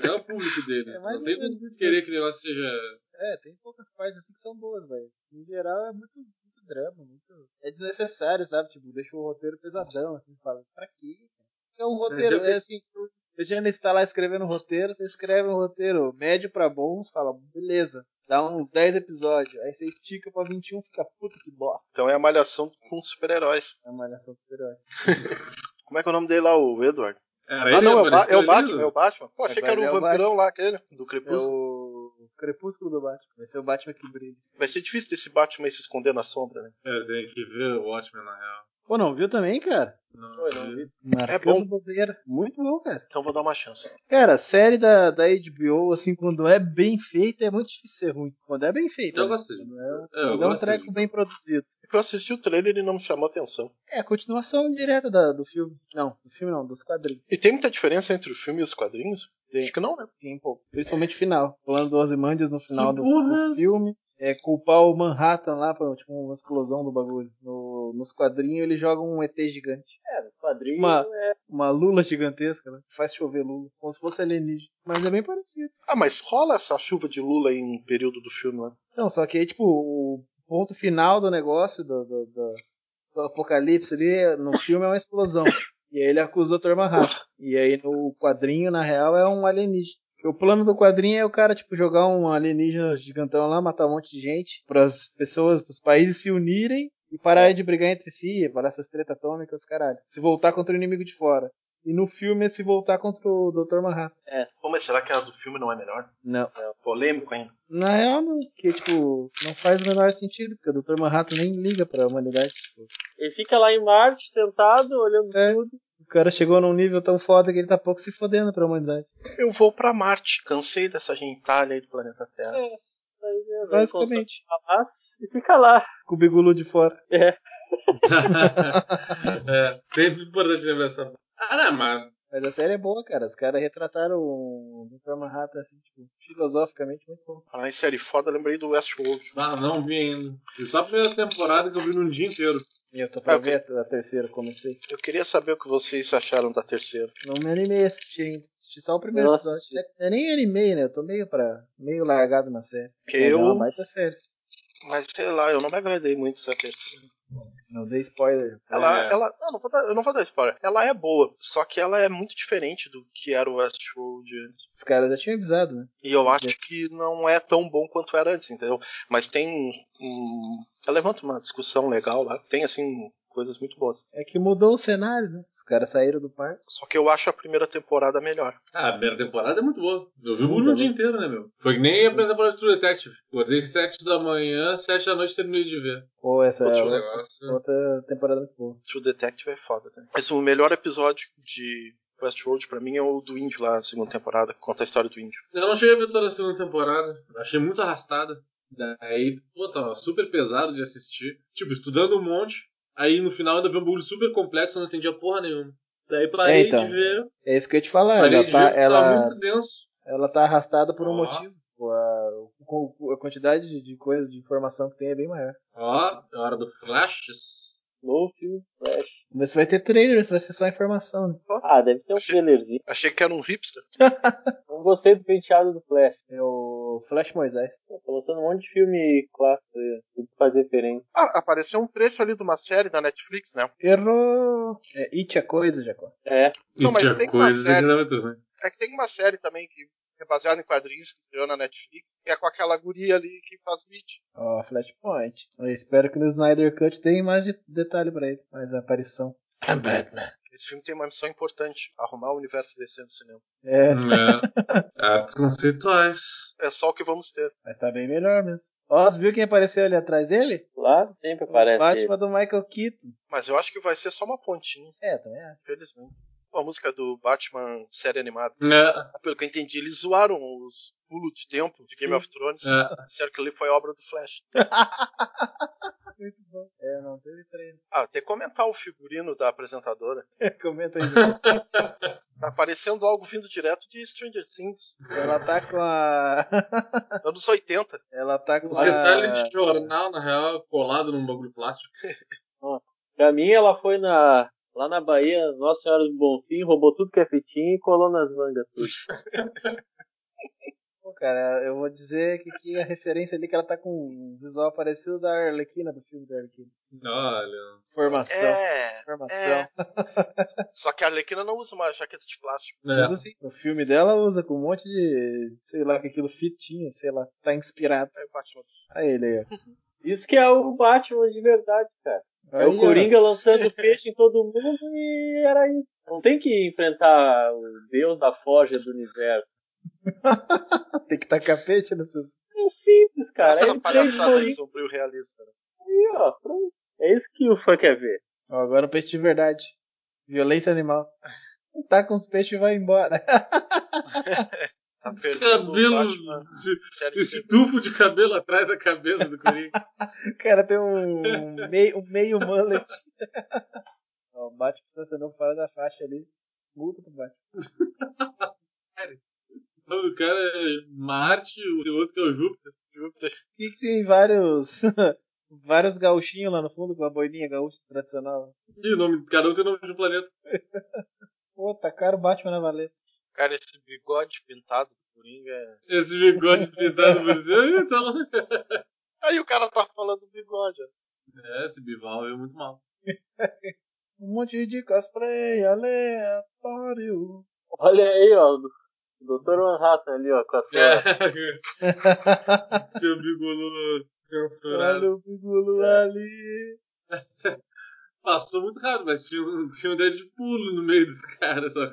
É o público deles. É Não tem como querer que o negócio seja. É, tem poucas partes assim que são boas, velho. Em geral é muito drama, muito. É desnecessário, sabe? Tipo, deixa o roteiro pesadão, assim, fala, pra quê? É um roteiro, é assim. Eu já está lá escrevendo roteiro, você escreve um roteiro médio pra bom, você fala, beleza. Dá uns 10 episódios. Aí você estica pra 21 fica puta que bosta. Então é a malhação com super-heróis. É a malhação dos super-heróis. Como é que é o nome dele lá, o Edward? Era ah, não, é o, Ba- é o Batman, é o Batman. Pô, achei que era o é o vampirão lá, aquele, do É Crepúsculo. o crepúsculo do Batman. Vai ser o Batman que brilha. Vai ser difícil desse Batman aí se esconder na sombra, né? É, tem que ver o Watchmen na real. Pô, não viu também, cara? Não, Foi, não vi. Marcando bom. bobeira. Muito bom, cara. Então vou dar uma chance. Cara, série da, da HBO, assim, quando é bem feita, é muito difícil ser ruim. Quando é bem feita. Eu né? gostei. Quando é, É, eu quando é um treco bem produzido. É que eu assisti o trailer e não me chamou atenção. É a continuação direta da, do filme. Não, do filme não, dos quadrinhos. E tem muita diferença entre o filme e os quadrinhos? Tem. Acho que não, né? Tem um pouco. Principalmente o final. Falando do Ozymandias no final do, do filme. É culpar o Manhattan lá pra tipo, uma explosão do bagulho. No- nos quadrinhos ele joga um ET gigante. É, no quadrinho Uma- é. Uma lula gigantesca, né? Que faz chover lula. Como se fosse alienígena. Mas é bem parecido. Ah, mas rola essa chuva de Lula em um período do filme lá. Não, só que aí, tipo, o ponto final do negócio, do, do, do- do apocalipse ali, no filme é uma explosão. E aí ele acusa o Dr. Manhattan. E aí no quadrinho, na real, é um alienígena. Porque O plano do quadrinho é o cara, tipo, jogar um alienígena gigantão lá, matar um monte de gente, para as pessoas, para os países se unirem e pararem de brigar entre si, parar essas tretas atômicas, caralho. Se voltar contra o inimigo de fora. E no filme é se voltar contra o Dr. Manhattan. Pô, mas será que a do filme não é melhor? Não. Polêmico ainda. Na real, não, que, tipo, não faz o menor sentido, porque o Dr. Manhattan nem liga pra humanidade. Tipo, Ele fica lá em Marte, sentado, olhando É. tudo. o cara chegou num nível tão foda que ele tá pouco se fodendo pra humanidade. Eu vou pra Marte. Cansei dessa gentalha aí do planeta Terra. Isso aí mesmo. Basicamente. Base E fica lá. Com o bigulu de fora. É. é, sempre importante lembrar essa. Ah, não, mas. Mas a série é boa, cara. Os caras retrataram o Dr. Manhattan, assim, tipo, filosoficamente muito bom. Falar em série foda, eu lembrei do Westworld. Ah, não vi ainda. Vi só a primeira temporada que eu vi num dia inteiro. E eu tô pra É, ver a a terceira, comecei. Eu queria saber o que vocês acharam da terceira. Não me animei a assistir ainda. Assisti só o primeiro Eu não episódio. É, Eu nem animei, né? Eu tô meio, pra, meio largado na série. Mas é uma eu. baita série. Mas sei lá, eu não me agradei muito dessa terceira. Não dei spoiler. Ela, É. ela, não, não vou dar, eu não vou dar spoiler. Ela é boa, só que ela é muito diferente do que era o Westworld antes. Os caras já tinham avisado, né? E eu acho que não é tão bom quanto era antes, entendeu? Mas tem um. Ela levanta uma discussão legal lá. Tem, assim, coisas muito boas. É que mudou o cenário, né? Os caras saíram do parque. Só que eu acho a primeira temporada melhor. Ah, a primeira temporada é muito boa. Eu vi o tá dia inteiro, né, meu? Foi que nem a primeira temporada de True Detective. Acordei 7 da manhã, 7 da noite terminei de ver. Pô, essa Outro é outra, negócio. outra temporada muito boa. True Detective é foda, né? Mas o melhor episódio de Westworld pra mim é o do índio lá, a segunda temporada. Conta a história do índio. Eu não cheguei a ver toda a segunda temporada. Achei muito arrastada. Daí, pô, tava super pesado de assistir. Tipo, estudando um monte. Aí no final ainda vi um bagulho super complexo, eu não entendia porra nenhuma. Daí parei É, então. de ver. É isso que eu ia te falar. Parei Ela de tá, ver ela, muito denso. ela tá arrastada por um Ó. motivo. A, a quantidade de, de coisa, de informação que tem é bem maior. Ó, é hora do Flashes. Filme, Flash. Mas vai ter trailer, se vai ser só informação, né? Ah, deve ter um Achei- trailerzinho. Achei que era um hipster. Não gostei do penteado do Flash. É o Flash Moisés. Tá mostrando um monte de filme clássico aí. Tudo que faz referência. Ah, apareceu um trecho ali de uma série da Netflix, né? Errou! É It a coisa, Jacó. É. Não, mas tinha tem uma coisas série- é muito. É que tem uma série também que é baseada em quadrinhos que estreou na Netflix, que é com aquela guria ali que faz Witch. Ó, Flashpoint. Eu espero que no Snyder Cut tenha mais de- detalhe pra ele. Mais aparição. I'm Batman. Esse filme tem uma missão importante: arrumar o universo DC no cinema. É, É. Atos conceituais. É só o que vamos ter. mas tá bem melhor mesmo. Ó, você viu quem apareceu ali atrás dele? Claro, sempre O aparece. Batman do Michael Keaton. Mas eu acho que vai ser só uma pontinha, É, também acho. infelizmente. Pô, a música do Batman série animada. É. Pelo que eu entendi, eles zoaram os pulos de tempo de Game Sim. of Thrones. É. Disseram que ali foi obra do Flash. É, não teve treino. Ah, tem que comentar o figurino da apresentadora. Comenta aí. Tá parecendo algo vindo direto de Stranger Things. Ela tá com a. Anos 80. Ela tá com Os detalhes a. de jornal, na real, colado num bagulho plástico. Pra mim, ela foi na. Lá na Bahia, Nossa Senhora do Bonfim, roubou tudo que é fitinho e colou nas mangas tudo. Pô, cara, eu vou dizer que, que a referência ali que ela tá com um visual parecido da Arlequina, do filme da Arlequina. Olha. Formação. É, Formação. é. Só que a Arlequina não usa uma jaqueta de plástico. É. Usa sim. O filme dela usa com um monte de, sei lá, que aquilo fitinha, sei lá, tá inspirado. É o Batman. Olha ele aí, ó. Isso que é o Batman de verdade, cara. É Aí, o ó. Coringa lançando peixe em todo mundo e era isso. Não tem que enfrentar o deus da forja do universo. Tem que tacar peixe nas pessoas. É simples, cara. Essa o palhaçada aí sobre o realista. Né? aí, ó. pronto. É isso que o fã quer ver. Agora o peixe de verdade. Violência animal. Tá com os peixes e vai embora. Tá Esse cabelo, esse, esse tufo de cabelo atrás da cabeça do Coringa. O cara tem um meio, um meio mullet. Ó, o Batman estacionou fora da faixa ali. Multa pro Batman. O cara é Marte, o outro que é o Júpiter. Júpiter. Por que, que tem vários. vários gauchinhos lá no fundo com a boininha gaúcha tradicional? E o nome, cada um tem nome de um planeta. Pô, tacaram o Batman na valeta. Cara, esse bigode pintado do Coringa é. Esse bigode pintado por cima. Tá lá. Aí o cara tá falando do bigode. ó. É, esse bival é muito mal. Um monte de cosplay aleatório. Olha aí, ó. O Dr. Manhattan ali, ó, com as É. flores. Seu bigolô censurado. Olha o bigulo ali. Passou muito rápido, mas tinha, um- tinha um Deadpool no meio dos caras. Só.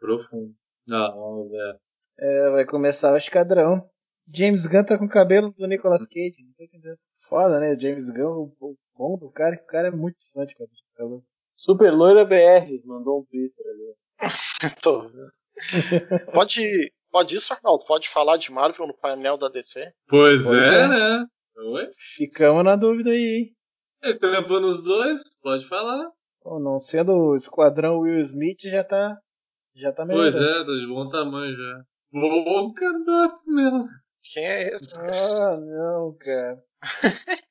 Profundo. Não, velho. É, vai começar o esquadrão. James Gunn tá com o cabelo do Nicolas Cage. Não tô entendendo. Foda, né? James Gunn, o, o bom do cara, que o cara é muito fã de cabelo. Super Loira BR mandou um Twitter ali. Tô vendo. pode, pode isso, Arnaldo? Pode falar de Marvel no painel da DC? Pois, Pois é, é. né? Oi? Ficamos na dúvida aí, hein? Ele trampando os dois, pode falar. Pô, não sendo o esquadrão Will Smith, já tá. Já tá melhor. Pois é, tá de bom tamanho já. Bom candidato mesmo. Quem é esse? Ah, não, cara.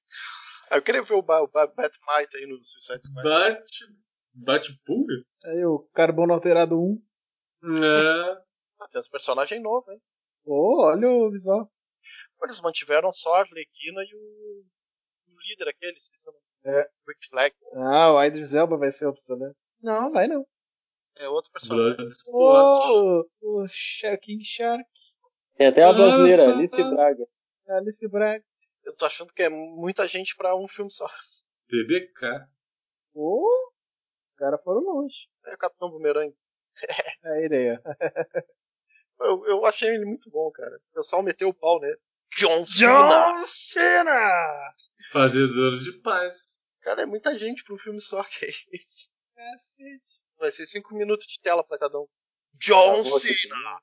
Eu queria ver o, ba o ba Batmite aí no Suicide Squad. Bate. Bate pulga? Aí o Carbono Alterado 1. É. Ah, tem uns personagens novos, hein? Ô, olha o visual. Eles mantiveram só a Arlequina e o, o líder aquele, esqueci o nome. É. Rick Flag. Ah, o Idris Elba vai ser obsoleto. Não, vai não. É outro personagem. Ô, o Shark King Shark. Tem até a brasileira, Nossa. Alice Braga. Alice Braga. Eu tô achando que é muita gente pra um filme só. TBK. Ô, os caras foram longe. É o Capitão Boomerang. Aí, daí, ó. Eu, eu achei ele muito bom, cara. O pessoal meteu o pau nele. John Cena! Cena! Fazedor de paz. Cara, é muita gente pra um filme só, que é isso. Cacete. Vai ser cinco minutos de tela pra cada um. John Ah, Cena!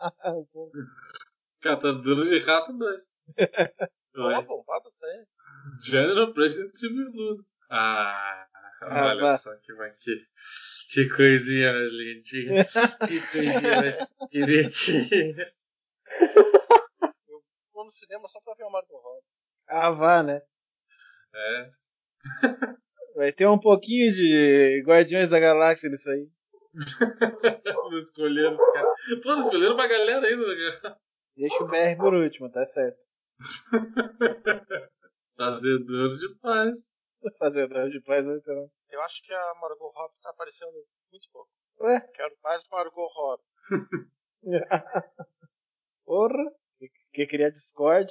Ah. Catador de rato 2. Ó, Oi. bombada isso aí. General President Civil War. Ah, Ah, olha vá. só que, que, que coisinha mais lindinha. Que coisinha mais direitinha. Vou no cinema só pra ver o Margot Robbie. Ah, vá, né? É. Vai ter um pouquinho de Guardiões da Galáxia nisso aí. Não escolheram os caras. Pô, não escolheram uma galera ainda, né, cara? Deixa o BR por último, tá certo. Fazedor de paz. Fazedor de paz então. Eu acho que a Margot Robbie tá aparecendo muito pouco. Ué? Quero mais Margot Robbie. Porra! Que, que criar Discord?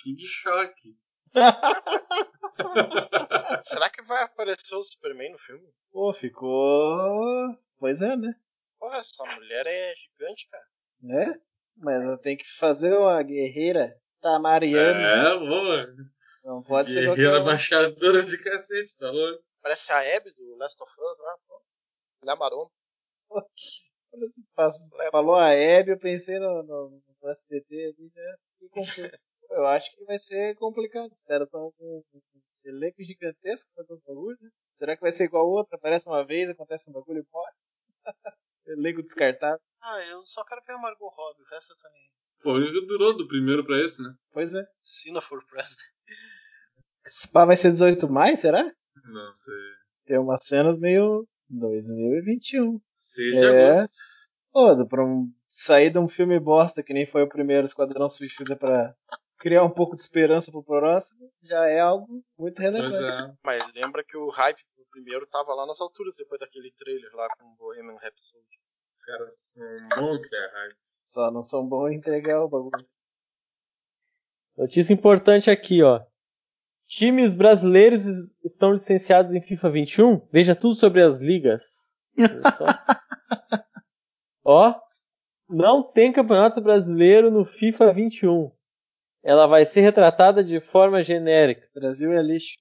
Que choque. Será que vai aparecer o Superman no filme? Pô, ficou. Pois é, né? Porra, essa mulher é gigante, cara. Né? Mas ela tem que fazer uma guerreira tamariana. É, boa. Não pode ser qualquer Guerreira uma. baixadora de cacete, tá louco? Parece a Abby do Last of Us, né? Pô. Mulher maromba. Quando você faz- falou a Hebe, eu pensei no, no, no SBT ali, né? Fiquei confuso. Eu acho que vai ser complicado. Os caras estão com com um elenco gigantesco fazendo bagulho, né? Será que vai ser igual outro? Aparece uma vez, acontece um bagulho e morre? elenco descartado. Ah, eu só quero ver a Margot Robbie, o resto eu tô nem. Foi o único que durou do primeiro pra esse, né? Pois é. Cena for President. Esse pá vai ser 18 mais, será? Não sei. Tem umas cenas meio 2021. 6 de É. agosto. Pô, pra um sair de um filme bosta, que nem foi o primeiro Esquadrão Suicida, pra criar um pouco de esperança pro próximo, já é algo muito relevante. é. Mas lembra que o hype do primeiro tava lá nas alturas depois daquele trailer lá com o Bohemian Rhapsody. Os caras são bons que é hype. Só não são bons em entregar o bagulho. Notícia importante aqui, ó. Times brasileiros es- estão licenciados em FIFA 21. Veja tudo sobre as ligas. Ó, não tem campeonato brasileiro no FIFA 21. Ela vai ser retratada de forma genérica. Brasil é lixo.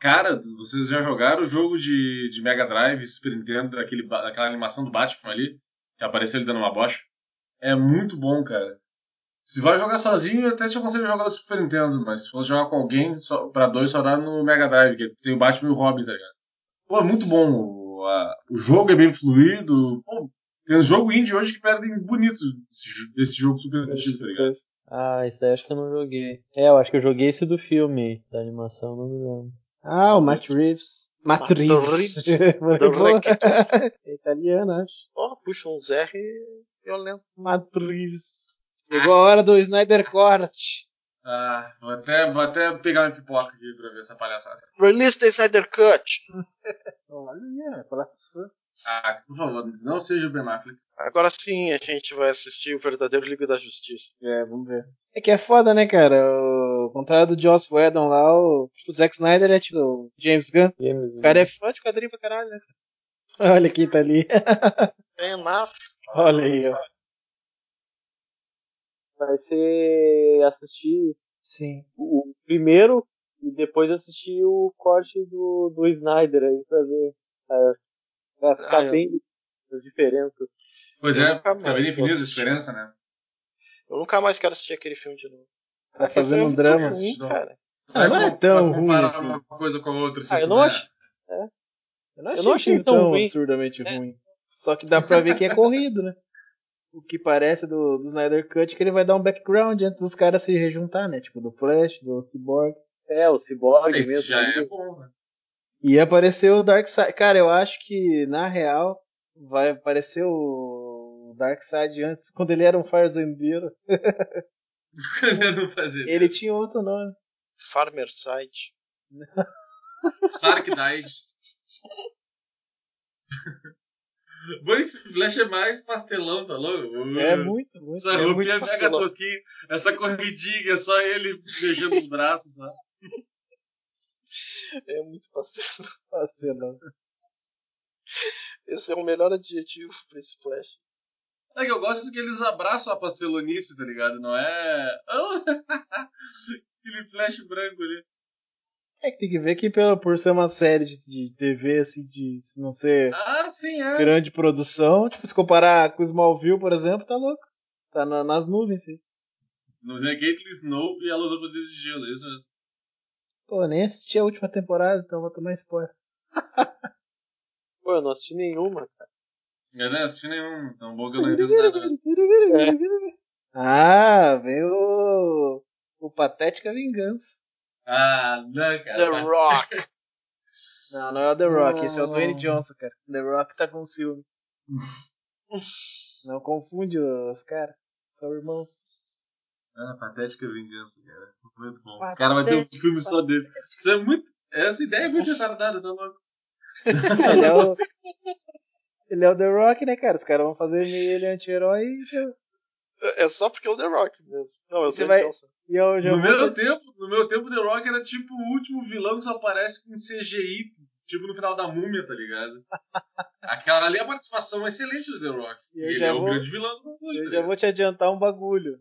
Cara, vocês já jogaram o jogo de, de Mega Drive, Super Nintendo, aquele, ba- aquela animação do Batman ali, que apareceu ele dando uma bocha? É muito bom, cara. Se vai jogar sozinho, eu até te aconselho a jogar do Super Nintendo, mas se for jogar com alguém, só, pra dois só dá no Mega Drive, que tem o Batman e o Robin, tá ligado? Pô, é muito bom. O, a- o jogo é bem fluido. Pô, tem um jogo indie hoje que perdem bonito desse, desse jogo super antigo, tá ligado? Ah, esse daí acho que eu não joguei. É, eu acho que eu joguei esse do filme, da animação, não me lembro. Ah, o Matt Reeves. Matt Matt Reeves. É italiano, acho. Ó, puxa uns R violento. Matt Reeves. Chegou a hora do Snyder Cut. Ah, vou até, vou até pegar uma pipoca aqui pra ver essa palhaçada. Release the Snyder Cut! Olha, falar com os fãs. Ah, por favor, não seja o Ben Affleck. Agora sim a gente vai assistir o verdadeiro Liga da Justiça. É, vamos ver. É que é foda, né, cara? O contrário do Joss Whedon lá, o, o Zack Snyder é tipo o James Gunn. Games, O cara é fã de quadrinho pra caralho, né? cara? Olha quem tá ali. É na Olha aí, ó. Vai ser assistir Sim. o primeiro e depois assistir o corte do, do Snyder aí pra ver. É, vai ficar Ah, eu- bem as diferenças. Pois Eu é, mais bem vou definida a diferença, né? Eu nunca mais quero assistir aquele filme de novo. Tá fazendo um drama. Ruim, cara. Ah, não é como- tão pra ruim assim. uma coisa com a outra. assim, Ah, eu não vai- acho. Eu não Eu não achei achei tão tão ruim. absurdamente É. ruim. Só que dá pra ver que é corrido, né? O que parece do, do Snyder Cut que ele vai dar um background antes dos caras se rejuntar, né? Tipo do Flash, do Cyborg. É, o Cyborg Esse mesmo. já ali. é bom, né? E apareceu o Darkseid. Cara, eu acho que, na real, vai aparecer o Darkseid antes, quando ele era um fazer. Ele tinha outro nome. Farmer Side. Esse Flash é mais pastelão, tá louco? É muito, muito. Essa é roupinha muito mega pastelão. tosquinha, essa corridinha, só ele mexendo os braços, só. É muito pastel. pastelão. Esse é o melhor adjetivo pra esse Flash. É que eu gosto que eles abraçam a pastelonice, tá ligado? Não é. Aquele flash branco ali. É que tem que ver que pela, por ser uma série de, de TV, assim, de se não ser Ah, sim, é. grande produção, tipo, se comparar com o Smallville, por exemplo, tá louco. Tá na- nas nuvens, sim. No Gately Snow e ela usa poder de gelo, é isso mesmo. Pô, nem assisti a última temporada, então vou tomar spoiler. Pô, eu não assisti nenhuma, cara. Eu não assisti nenhum, tão bom que eu não entendo nada. né? Ah, veio o, o Patética Vingança. Ah, não, cara. The Rock. Não, não é o The Rock, esse é o. Dwayne Johnson, cara. The Rock tá com ciúme. Não confunde os caras, são irmãos. Ah, patética vingança, cara. Muito bom. O Patética, cara vai ter um filme só dele. Isso é muito. Essa ideia é muito retardada, tá louco? Ele é o, ele é o The Rock, né, cara? Os caras vão fazer ele anti-herói e. É só porque é o The Rock mesmo. Não, é o Você Dwayne vai- Johnson. E eu já No meu tempo, no meu tempo, The Rock era tipo o último vilão que só aparece com CGI, tipo no final da múmia, tá ligado? Aquela ali é a participação excelente do The Rock. E E eu ele é vou- o grande vilão do bagulho. Eu tá já vou te adiantar um bagulho.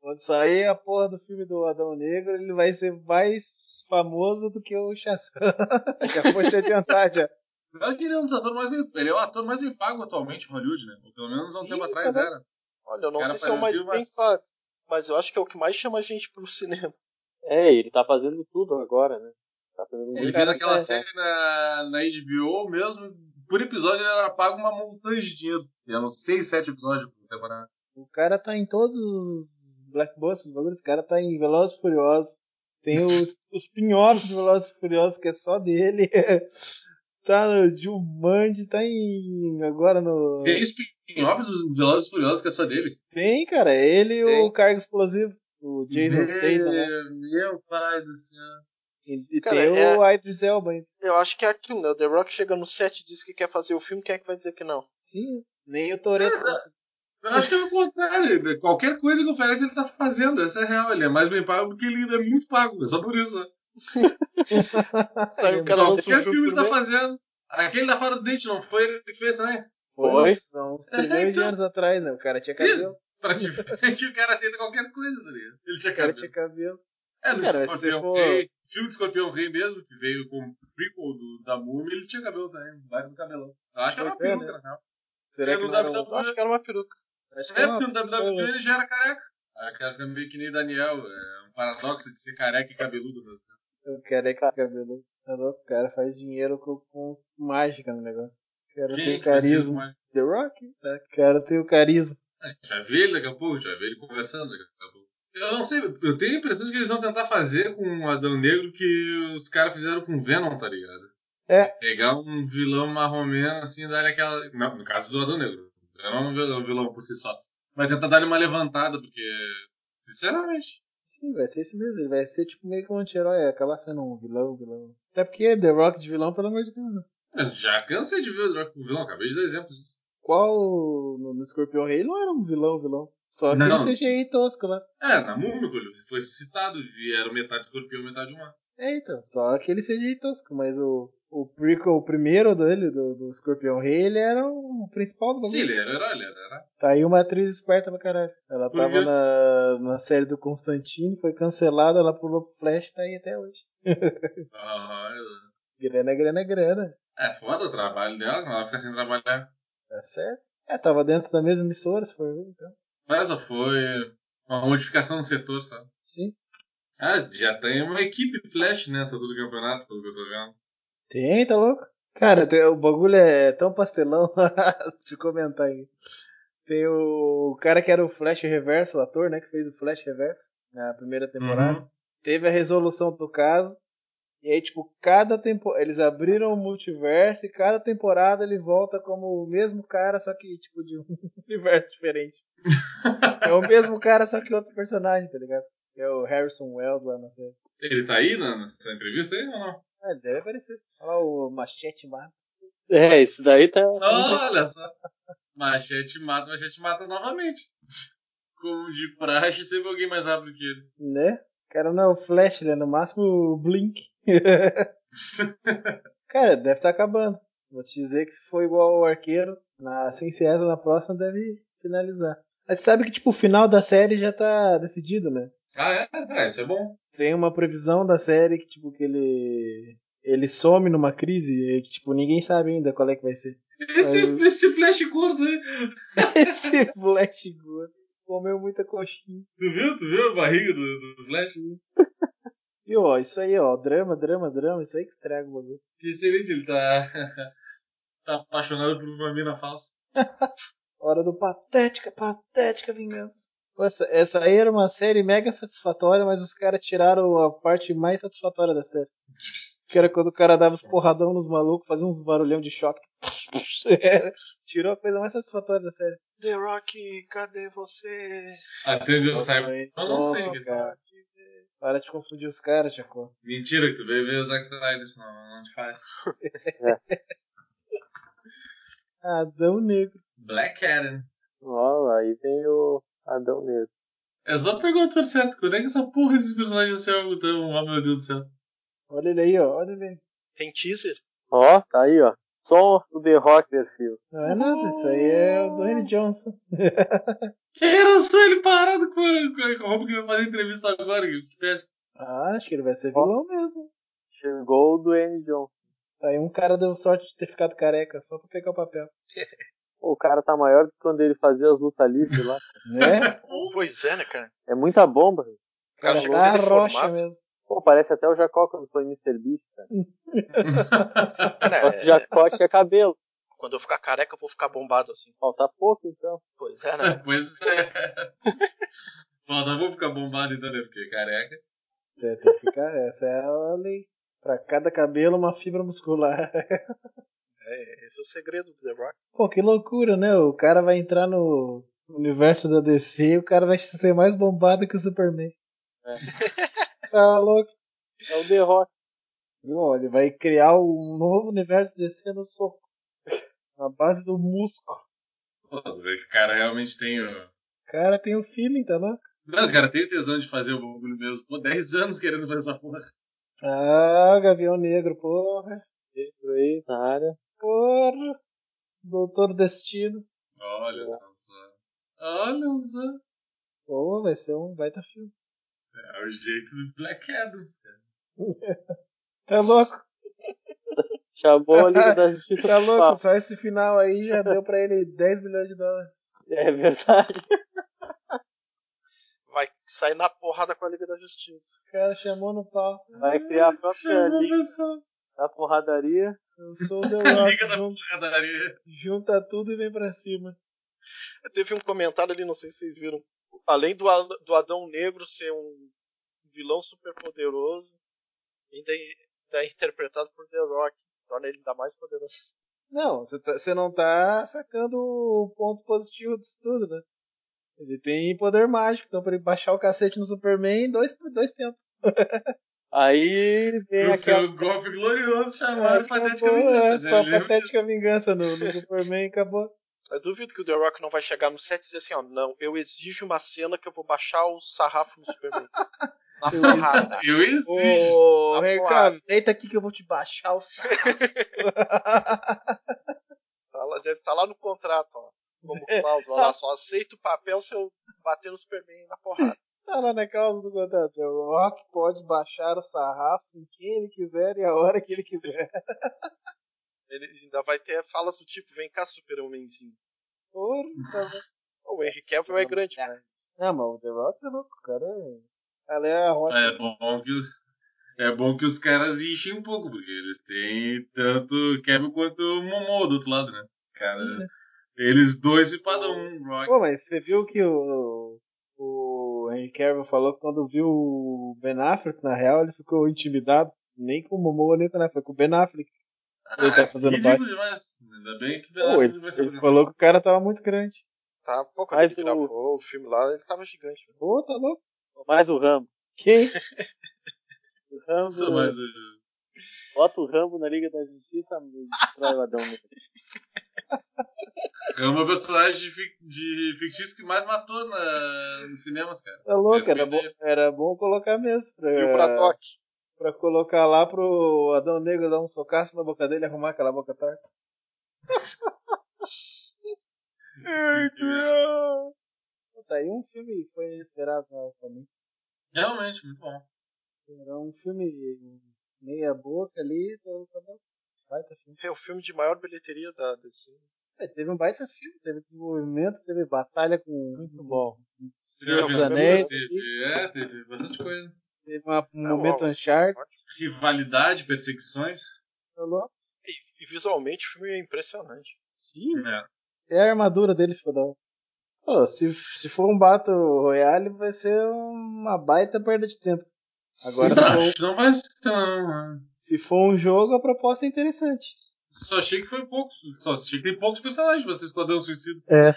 Quando sair a porra do filme do Adão Negro, ele vai ser mais famoso do que o Shazam. já vou te adiantar já. Pior que ele é um dos atores mais ele é o ator mais bem pago atualmente em Hollywood, né? Ou pelo menos há um Sim, tempo atrás bom. era. Olha, eu não Cara, sei se é o mais bem pago. Mas eu acho que é o que mais chama a gente pro cinema. É, ele tá fazendo tudo agora, né? Tá fazendo Ele muito. fez aquela série na, na HBO mesmo. Por episódio ele era pago uma montanha de dinheiro. Eram 6, 7 episódios por temporada. O cara tá em todos os Blackbusters. Esse cara tá em Velozes e Furiosos. Tem os, os spin-offs de Velozes e Furiosos que é só dele. tá no Jumanji, tá em. agora no. Tem spin-off dos Velozes e Furiosos que é só dele. Tem, cara, é ele e o Carga Explosivo. O Jason Statham lá. Meu, pai do céu. E, Cara, tem é- o Idris Elba ainda. Eu acho que é aquilo, né? O The Rock chega no set e diz que quer fazer o filme, quem é que vai dizer que não? Sim, nem o Toreto. Eu acho que é o contrário. né? Qualquer coisa que oferece, ele tá fazendo. Essa é real. Ele é mais bem pago porque ele é muito pago. É só por isso. né? Aí o cara Não, lança um Qualquer filme por tá fazendo. Aquele da Fora do Dente não foi ele que fez também. Foi. São uns trilhões de anos atrás, né? O cara tinha cabelo. Sim, praticamente o cara aceita qualquer coisa, tá ligado? Ele tinha O cara cabelo. tinha cabelo. É, no Cara, Escorpião for- Rei, filme do Escorpião Rei mesmo, que veio com o prequel do, da Múmia, ele tinha cabelo também, baita do cabelão. Eu acho que era uma Pois é, peruca, né? na real. Será É, que não era um... Acho que era uma peruca. Acho que É, porque no. WWE ele já era careca. Aí o cara fica meio que nem Daniel, é um paradoxo de ser careca e cabeludo mesmo. O cara é cabelo. Tá louco? O cara faz dinheiro com, com mágica no negócio. O cara tem Quem o isso, carisma. The Rock? Tá? O cara tem o carisma. Vai ver ele daqui a pouco, vai ver ele conversando daqui a pouco. Eu não sei, eu tenho a impressão de que eles vão tentar fazer com o Adão Negro que os caras fizeram com o Venom, tá ligado? É. Pegar um vilão marromeno assim e dar aquela. Não, no caso do Adão Negro. O Venom é um vilão, um vilão por si só. Mas tentar dar uma levantada, porque. Sinceramente. Sim, vai ser isso mesmo. Ele vai ser tipo meio que um anti-herói. Acabar sendo um vilão, vilão. Até porque The Rock de vilão, pelo amor de Deus. né? Eu já cansei de ver o Rock como vilão, acabei de dar exemplos disso. Qual no, no Scorpion Rei ele não era um vilão, vilão. Só Não. CGI tosco lá. É, na Múmia, ele foi citado, e era metade escorpião, metade humano. É, então. Só aquele CGI tosco. Mas o, o prequel, o primeiro dele, do, do Scorpion Rei, ele era o principal do bagulho. Sim, ele era herói, ele era herói. Tá aí uma atriz esperta pra caralho. Ela Por tava na, na série do Constantine, foi cancelada, ela pulou pro Flash tá aí até hoje. Ah, Grana, grana, grana. É foda o trabalho dela, ela fica sem trabalhar. Tá certo? É, tava dentro da mesma emissora, se for ver, então. Mas só foi uma modificação no setor, sabe? Sim. Ah, já tem uma equipe Flash nessa do campeonato, pelo que eu tô vendo. Tem, tá louco? Cara, tem- o bagulho é tão pastelão. Deixa eu comentar aí. Tem o cara que era o Flash Reverso, o ator, né, que fez o Flash Reverso na primeira temporada. Uhum. Teve a resolução do caso. E aí, tipo, cada tempo eles abriram o multiverso e cada temporada ele volta como o mesmo cara, só que, tipo, de um universo diferente. é o mesmo cara, só que outro personagem, tá ligado? É o Harrison Wells lá na série. Ele tá aí na- nessa entrevista aí ou não? Ele deve aparecer. Olha lá o Machete Mata. É, isso daí tá. Olha só. Machete mata, machete mata novamente. Como de praxe, sempre alguém mais rápido que ele. Né? O cara não é o Flash, ele é no máximo o Blink. cara, deve estar acabando. Vou te dizer que se for igual ao arqueiro, na sem ser essa, na próxima deve finalizar. Mas você sabe que tipo, o final da série já tá decidido, né? Ah, é? Ah, isso é bom. Tem uma previsão da série que, tipo, que ele. ele some numa crise e que, tipo, ninguém sabe ainda qual é que vai ser. Esse, Mas- esse flash gordo aí. Esse Flash gordo comeu muita coxinha. Tu viu? Tu viu a barriga do, do Flash? E ó, isso aí, ó, drama, drama, drama, isso aí que estraga o bagulho. Que excelente, ele tá. tá apaixonado por uma mina falsa. Hora do patética, patética vingança. Pô, Essa, aí era uma série mega satisfatória, mas os caras tiraram a parte mais satisfatória da série. Que era quando o cara dava os porradão nos malucos, fazia uns barulhão de choque. Era- Tirou a coisa mais satisfatória da série. The Rock, cadê você? Até onde eu Nossa, saiba. Eu não sei. Nossa, cara. Para de confundir os caras, Chacô. Mentira que tu veio ver o Zack Snyder, não, não te faz. Adão Negro. Black Adam. Ó, aí tem o Adão Negro. É só pegar o ator certo. Quando é que essa porra desses personagens ser algo tão. Oh meu Deus do céu. Olha ele aí, ó. Olha ele aí. Tem teaser? Ó, tá aí, ó. Só o The Rock perfil. Não é nada, isso aí é o Dwayne Johnson. Era só ele parado com, com, com a roupa que vai fazer entrevista agora. Que que pede. Ah, acho que ele vai ser vilão mesmo. Chegou o Dwayne Johnson. Tá aí um cara deu sorte de ter ficado careca só pra pegar o papel. O cara tá maior do que quando ele fazia as lutas livres lá. Né? Pois é, né, cara? É muita bomba. Cara cara tá rocha mesmo. Pô, parece até o Jacó quando foi Mr. Beast, cara. Só que o Jacó tinha cabelo. Quando eu ficar careca, eu vou ficar bombado assim. Falta pouco, então. Pois é, né? pois é. Falta, vou ficar bombado então, né? Porque careca. Tem, tem que ficar, essa é a lei. Pra cada cabelo, uma fibra muscular. É, esse é o segredo do The Rock. Pô, que loucura, né? O cara vai entrar no universo da DC e o cara vai ser mais bombado que o Superman. É. tá louco. É o The Rock. Ó, Ele vai criar um novo universo DC no soco. Na base do músculo. Pô, tu vê que o cara realmente tem o. O cara tem o feeling, tá louco? Não, o cara tem tesão de fazer o bagulho mesmo. Pô, 10 anos querendo fazer essa porra. Ah, Gavião Negro, porra. Por aí, na área. Porra. Doutor Destino. Olha só. Olha só. Pô, vai ser um baita filme. É o jeito do Black Adams, cara. Tá louco? Chamou a Liga da Justiça Tá louco? Só esse final aí já deu pra ele 10 milhões de dólares. É verdade. Vai sair na porrada com a Liga da Justiça. O cara chamou no pau. Vai criar a própria Chamou Liga. Da Porradaria. Eu sou o The Rock. Liga da porradaria. junta tudo e vem pra cima. Teve um comentário ali, não sei se vocês viram. Além do, do Adão Negro ser um vilão super poderoso, ainda é, ainda é interpretado por The Rock. Torna ele ainda mais poderoso. Não, você tá- não tá sacando o ponto positivo disso tudo, né? Ele tem poder mágico, então pra ele baixar o cacete no Superman em dois, dois tempos. Aí vem O aquela. seu golpe glorioso chamado Patética Acabou, Vingança. é, né? só Lembra patética vingança no, no Superman e acabou. Eu duvido que o The Rock não vai chegar no set e dizer assim, ó, não, eu exijo uma cena que eu vou baixar o sarrafo no Superman. Na Eu porrada. Eu exijo. Ô, Tá Ricardo, deita aqui que eu vou te baixar o saco. Tá lá, deve estar lá no contrato, ó. Como cláusula lá, só aceita o papel se eu bater no Superman na porrada. Tá lá na causa do contrato. O Rock pode baixar o sarrafo em quem ele quiser e a hora que ele quiser. Ele ainda vai ter falas do tipo, vem cá, Supermanzinho. Porra, tá. O Henry Cavill é grande, mas... Não, mas o The Rock é louco, o cara é. Ela é a rocha. É bom que os. É bom que os caras enchem um pouco, porque eles têm tanto Kevin quanto o Momo do outro lado, né? Os caras. Eles dois e cada um, Rock. Pô, mas você viu que o, o Henry Cavill falou que quando viu o Ben Affleck, na real, ele ficou intimidado. Nem com o Momoa, nem com o Ben Affleck, foi com o Ben Affleck. ele tá fazendo ridículo parte. demais. Ainda bem que Pô, ele, vai ser ele falou que o cara tava muito grande. Tá, pô, quando Mas ele o- gravou o filme lá, ele tava gigante. né? Pô, tá louco. Mais o Rambo. Quem? O Rambo. mas, uh, Bota o Rambo na Liga da Justiça e destrói o Adão. É o meu personagem de, fic- de fictício que mais matou na, nos cinemas, cara. Tá louco, era bom, era bom colocar mesmo. Pra, E o Braddock. pra colocar lá pro Adão Negro dar um socaço na boca dele e arrumar aquela boca torta. Pô, Tá aí um filme que foi inesperado pra mim. Realmente, muito bom. Era um filme meia boca ali, tá, tá bom. Baita filme. É o filme de maior bilheteria da DC. É, teve um baita filme, teve desenvolvimento, teve batalha com. Muito bom. Senhor dos Anéis, teve, é, teve bastante coisa. Teve uma- um Não, momento Uncharted. Rivalidade, perseguições. falou. E, e visualmente o filme é impressionante. Sim, É. até a armadura dele ficou da. Pô, se, se for um Battle Royale, vai ser uma baita perda de tempo. Agora, se for, Acho que não vai ser tão. né? Se for um jogo, a proposta é interessante. Só achei que foi poucos. Só achei que tem poucos personagens pra ser Esquadrão Suicida. É.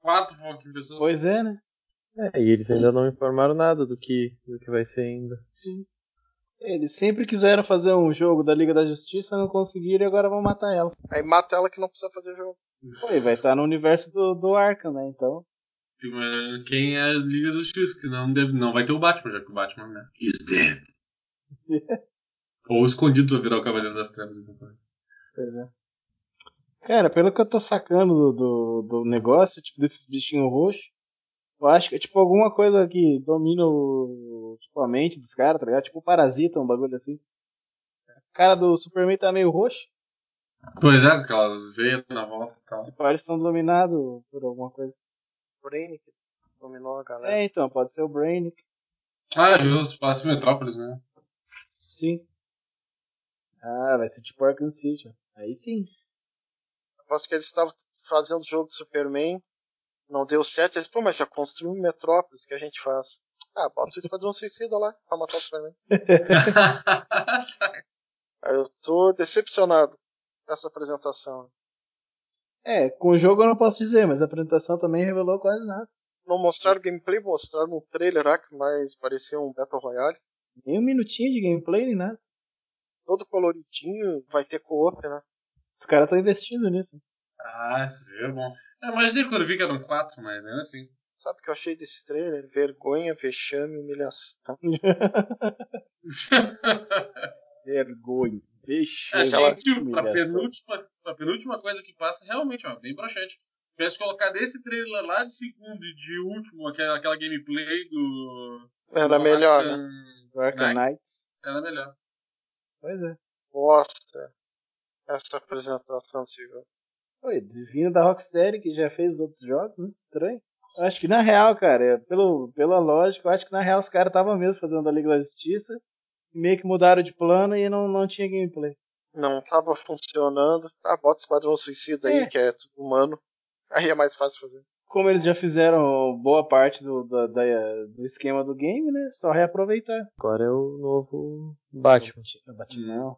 Quatro fucking pessoas. Pois é, né? É, e eles ainda não informaram nada do que, do que vai ser ainda. Sim. Eles sempre quiseram fazer um jogo da Liga da Justiça, não conseguiram e agora vão matar ela. Aí mata ela que não precisa fazer jogo. Pô, e vai estar no universo do, do Arkham, né? Então. Tipo, é, Quem é a Liga dos Justiça, que não, deve, não vai ter o Batman, já que o Batman, né? He's dead. Ou escondido pra virar o Cavaleiro das Trevas. Então. Pois é. Cara, pelo que eu tô sacando do, do, do negócio, tipo, desses bichinhos roxos, eu acho que é tipo alguma coisa que domina o, tipo, a mente dos caras, tá ligado? Tipo parasita, um bagulho assim. A cara do Superman tá meio roxo. Pois é, aquelas veias na volta e tal. Se eles estão dominados por alguma coisa. Brainic dominou a galera. É, então, pode ser o Brainic. Ah, justo, passa Metrópolis, né? Sim. Ah, vai ser tipo Arkham City. Aí sim. Aposto que eles estavam fazendo o jogo de Superman, não deu certo. Eles, pô, mas já construiu um Metrópolis, que a gente faz? Ah, bota o Esquadrão Suicida lá pra matar o Superman. Eu tô decepcionado com essa apresentação. É, com o jogo eu não posso dizer, mas a apresentação também revelou quase nada. Não mostraram gameplay, mostraram um trailer lá que mais parecia um Battle Royale. Nem um minutinho de gameplay nem nada. Todo coloridinho, vai ter co-op, né? Os caras estão investindo nisso. ah, isso é bom. Eu imaginei quando vi que eram quatro, mas ainda assim. Sabe o que eu achei desse trailer? Vergonha, vexame, humilhação. Vergonha. Achei que tipo, a penúltima, a penúltima coisa que passa realmente ó, bem broxante. Tivesse colocado esse trailer lá de segundo e de último, aquela, aquela gameplay do. Era do melhor, Arkham né? Do Arkham Knights. Era melhor. Pois é. Bosta. Essa apresentação civil. Oi, vindo da Rocksteady, que já fez outros jogos, muito estranho. Eu acho que na real, cara, é, pelo, pela lógica, eu acho que na real os caras estavam mesmo fazendo a Liga da Justiça. E meio que mudaram de plano e não, não tinha gameplay. Não tava funcionando. Ah, bota Esquadrão Suicida aí, É. que é tudo humano. Aí é mais fácil fazer. Como eles já fizeram boa parte do, da- da- do esquema do game, né? Só reaproveitar. Agora é o novo Batman. Batman, não.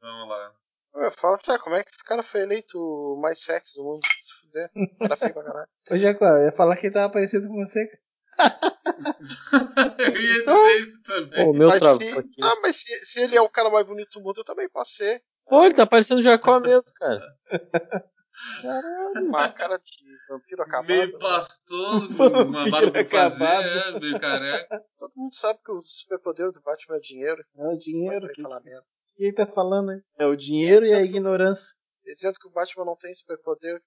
Vamos lá. Eu falo sério, como é que esse cara foi eleito o mais sexy do mundo? Se fuder. Cara feio pra caralho. Ô, Jaco, eu ia falar que ele tava parecido com você. cara. eu ia dizer isso também. Pô, o meu mas se, aqui. ah, mas se, se ele é o cara mais bonito do mundo, eu também passei. Pô, ele tá parecendo o Jacó mesmo, cara. Uma cara de vampiro acabado. Meio né? pastoso, com Vampiro uma barba pra fazer, é, meio careca. Todo mundo sabe que o superpoder do Batman é dinheiro. É o dinheiro. Que- falar. Quem tá falando aí? É o dinheiro e a ignorância. Dizendo que o Batman não tem superpoder.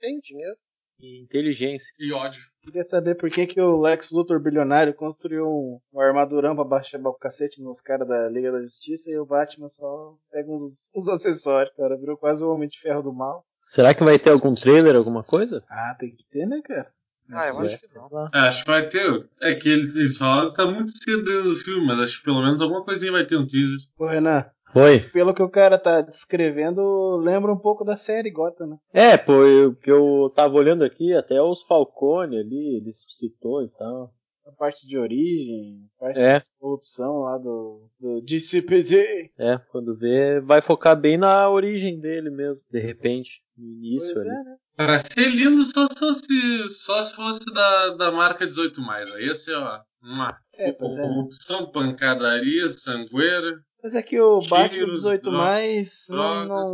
Tem dinheiro. E inteligência. E ódio. Queria saber por que, que o Lex Luthor bilionário construiu um, um armadurão pra baixar o cacete nos caras da Liga da Justiça e o Batman só pega uns, uns acessórios, cara. Virou quase o Homem de Ferro do mal. Será que vai ter algum trailer, alguma coisa? Ah, tem que ter, né, cara? Ah, eu É. acho que não. Acho que vai ter. É que eles, eles falaram que tá muito cedo dentro do filme, mas acho que pelo menos alguma coisinha vai ter um teaser. Ô, Renan, Oi. pelo que o cara tá descrevendo, lembra um pouco da série Gotham, né? É, pô, eu, que eu tava olhando aqui, até os Falcone ali, ele citou e tal. A parte de origem, a parte É. de corrupção lá do, do DCPD. É, quando vê, vai focar bem na origem dele mesmo, de repente, no início Pois ali. é, né? Pra ser lindo só se fosse, só se fosse da, da marca 18. Aí ia ser, ó, uma É, é. corrupção, pancadaria, sangueira. Mas é que o Batman Tiros, 18 dro- mais não, não,